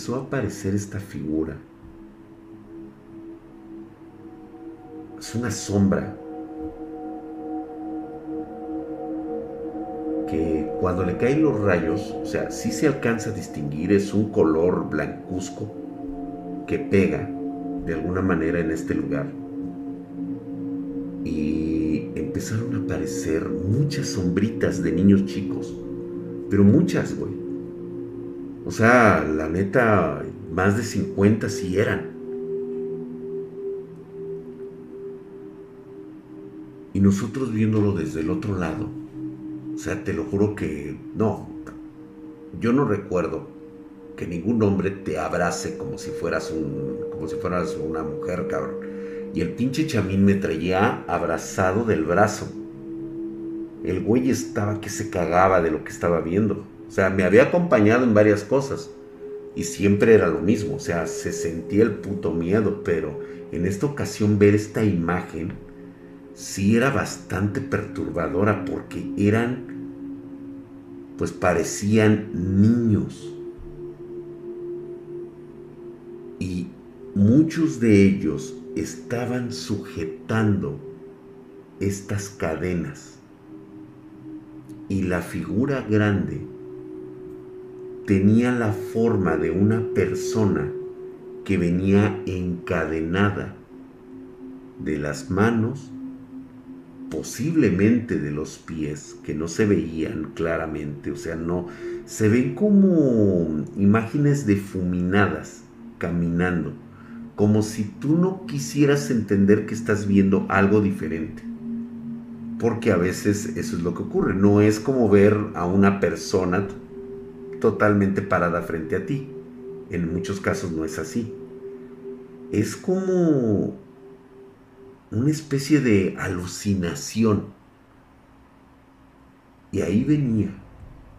empezó a aparecer esta figura. Es una sombra que cuando le caen los rayos, o sea, sí se alcanza a distinguir, es un color blancuzco que pega de alguna manera en este lugar. Y empezaron a aparecer muchas sombritas de niños chicos, pero muchas, güey. O sea, la neta, más de 50 sí eran. Y nosotros viéndolo desde el otro lado, o sea, te lo juro que no. Yo no recuerdo que ningún hombre te abrace como si fueras un como si fueras una mujer, cabrón. Y el pinche chamín me traía abrazado del brazo. El güey estaba que se cagaba de lo que estaba viendo. O sea, me había acompañado en varias cosas. Y siempre era lo mismo. O sea, se sentía el puto miedo. Pero en esta ocasión ver esta imagen sí era bastante perturbadora porque eran, pues parecían niños. Y muchos de ellos estaban sujetando estas cadenas. Y la figura grande tenía la forma de una persona que venía encadenada de las manos posiblemente de los pies que no se veían claramente, o sea, no se ven como imágenes difuminadas caminando, como si tú no quisieras entender que estás viendo algo diferente. Porque a veces eso es lo que ocurre, no es como ver a una persona totalmente parada frente a ti. En muchos casos no es así. Es como una especie de alucinación. Y ahí venía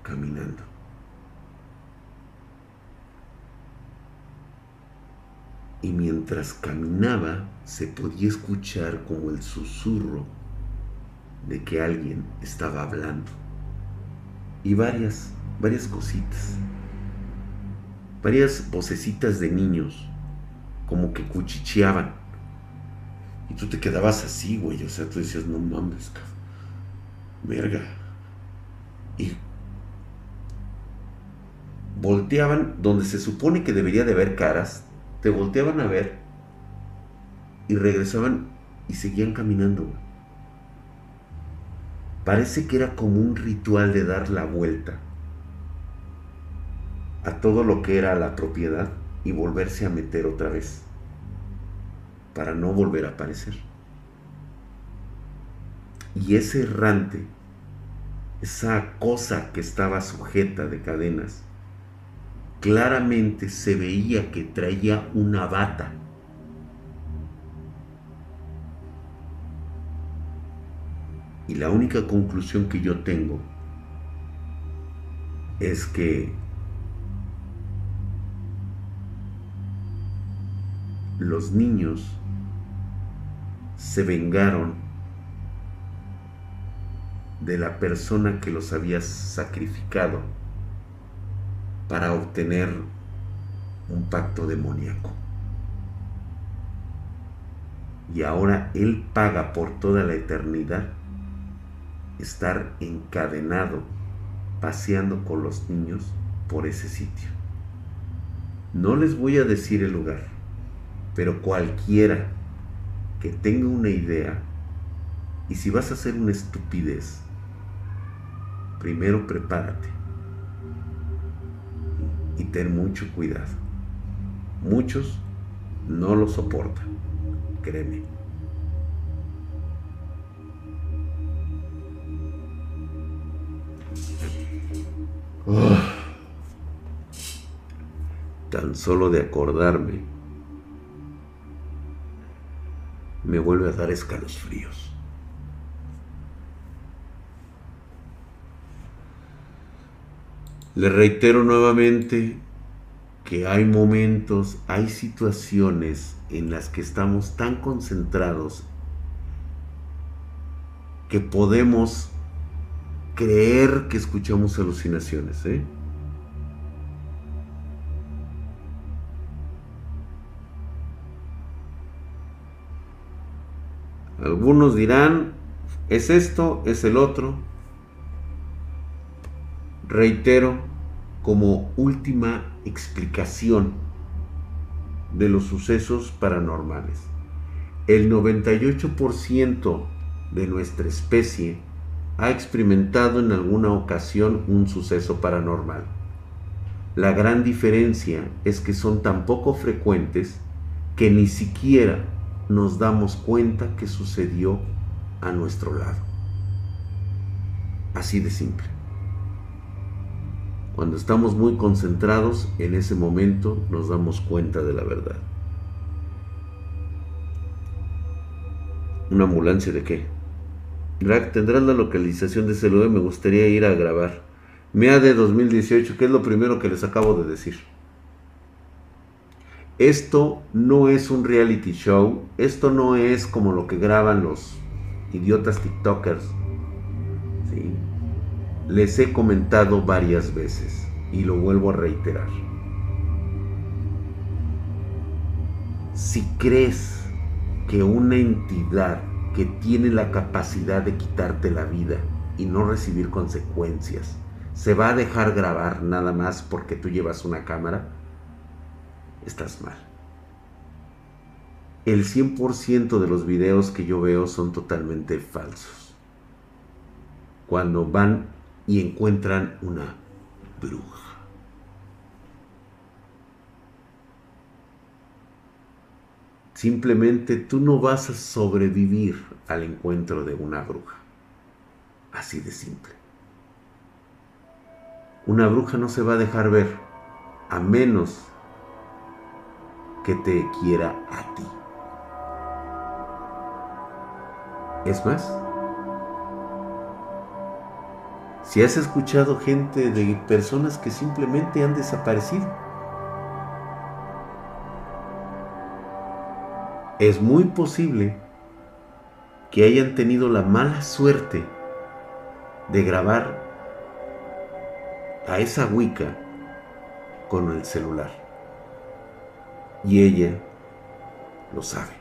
caminando. Y mientras caminaba se podía escuchar como el susurro de que alguien estaba hablando. Y varias, varias cositas. Varias vocecitas de niños, como que cuchicheaban. Y tú te quedabas así, güey. O sea, tú decías, no mames, cabrón. Verga. Y volteaban donde se supone que debería de haber caras. Te volteaban a ver. Y regresaban y seguían caminando. Parece que era como un ritual de dar la vuelta a todo lo que era la propiedad y volverse a meter otra vez para no volver a aparecer. Y ese errante, esa cosa que estaba sujeta de cadenas, claramente se veía que traía una bata. Y la única conclusión que yo tengo es que los niños se vengaron de la persona que los había sacrificado para obtener un pacto demoníaco. Y ahora Él paga por toda la eternidad estar encadenado, paseando con los niños por ese sitio. No les voy a decir el lugar, pero cualquiera que tenga una idea y si vas a hacer una estupidez, primero prepárate y ten mucho cuidado. Muchos no lo soportan, créeme. tan solo de acordarme me vuelve a dar escalofríos. Le reitero nuevamente que hay momentos, hay situaciones en las que estamos tan concentrados que podemos creer que escuchamos alucinaciones. ¿eh? Algunos dirán, es esto, es el otro. Reitero, como última explicación de los sucesos paranormales. El 98% de nuestra especie ha experimentado en alguna ocasión un suceso paranormal. La gran diferencia es que son tan poco frecuentes que ni siquiera nos damos cuenta que sucedió a nuestro lado. Así de simple. Cuando estamos muy concentrados, en ese momento nos damos cuenta de la verdad. ¿Una ambulancia de qué? Drag, ¿tendrás la localización de ese lugar? Me gustaría ir a grabar. MEA de 2018, ¿qué es lo primero que les acabo de decir? Esto no es un reality show, esto no es como lo que graban los idiotas TikTokers. Les he comentado varias veces y lo vuelvo a reiterar. Si crees que una entidad que tiene la capacidad de quitarte la vida y no recibir consecuencias se va a dejar grabar nada más porque tú llevas una cámara, estás mal. El 100% de los videos que yo veo son totalmente falsos. Cuando van y encuentran una bruja. Simplemente tú no vas a sobrevivir al encuentro de una bruja. Así de simple. Una bruja no se va a dejar ver a menos que te quiera a ti. Es más, si has escuchado gente de personas que simplemente han desaparecido, es muy posible que hayan tenido la mala suerte de grabar a esa Wicca con el celular. Y ella lo sabe.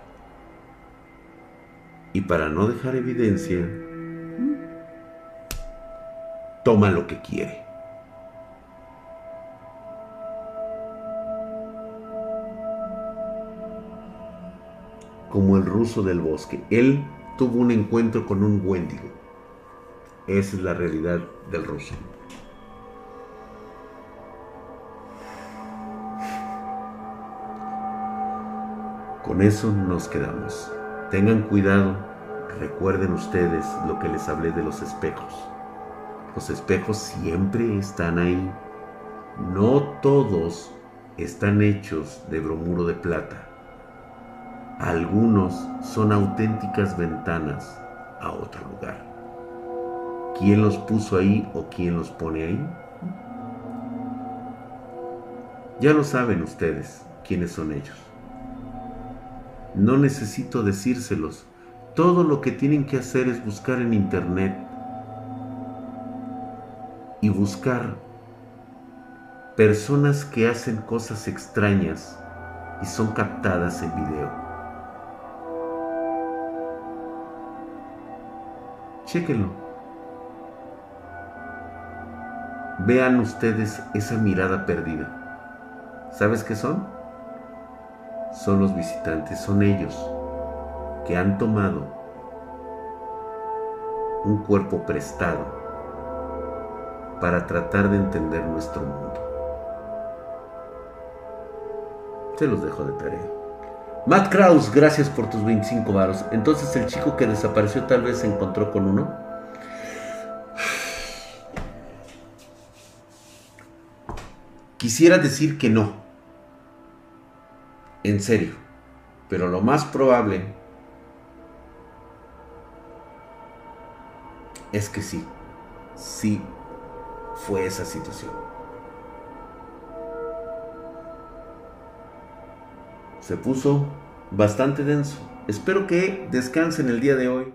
Y para no dejar evidencia, toma lo que quiere. Como el ruso del bosque. Él tuvo un encuentro con un Wendigo. Esa es la realidad del ruso. Con eso nos quedamos. Tengan cuidado, recuerden ustedes lo que les hablé de los espejos. Los espejos siempre están ahí. No todos están hechos de bromuro de plata. Algunos son auténticas ventanas a otro lugar. ¿Quién los puso ahí o quién los pone ahí? Ya lo saben ustedes quiénes son ellos. No necesito decírselos. Todo lo que tienen que hacer es buscar en internet y buscar personas que hacen cosas extrañas y son captadas en video. Chéquenlo. Vean ustedes esa mirada perdida. ¿Sabes qué son? Son los visitantes, son ellos que han tomado un cuerpo prestado para tratar de entender nuestro mundo. Se los dejo de tarea. Matt Kraus, gracias por tus 25 varos. Entonces el chico que desapareció tal vez se encontró con uno. Quisiera decir que no. En serio. Pero lo más probable es que sí. Sí fue esa situación. Se puso bastante denso. Espero que descansen el día de hoy.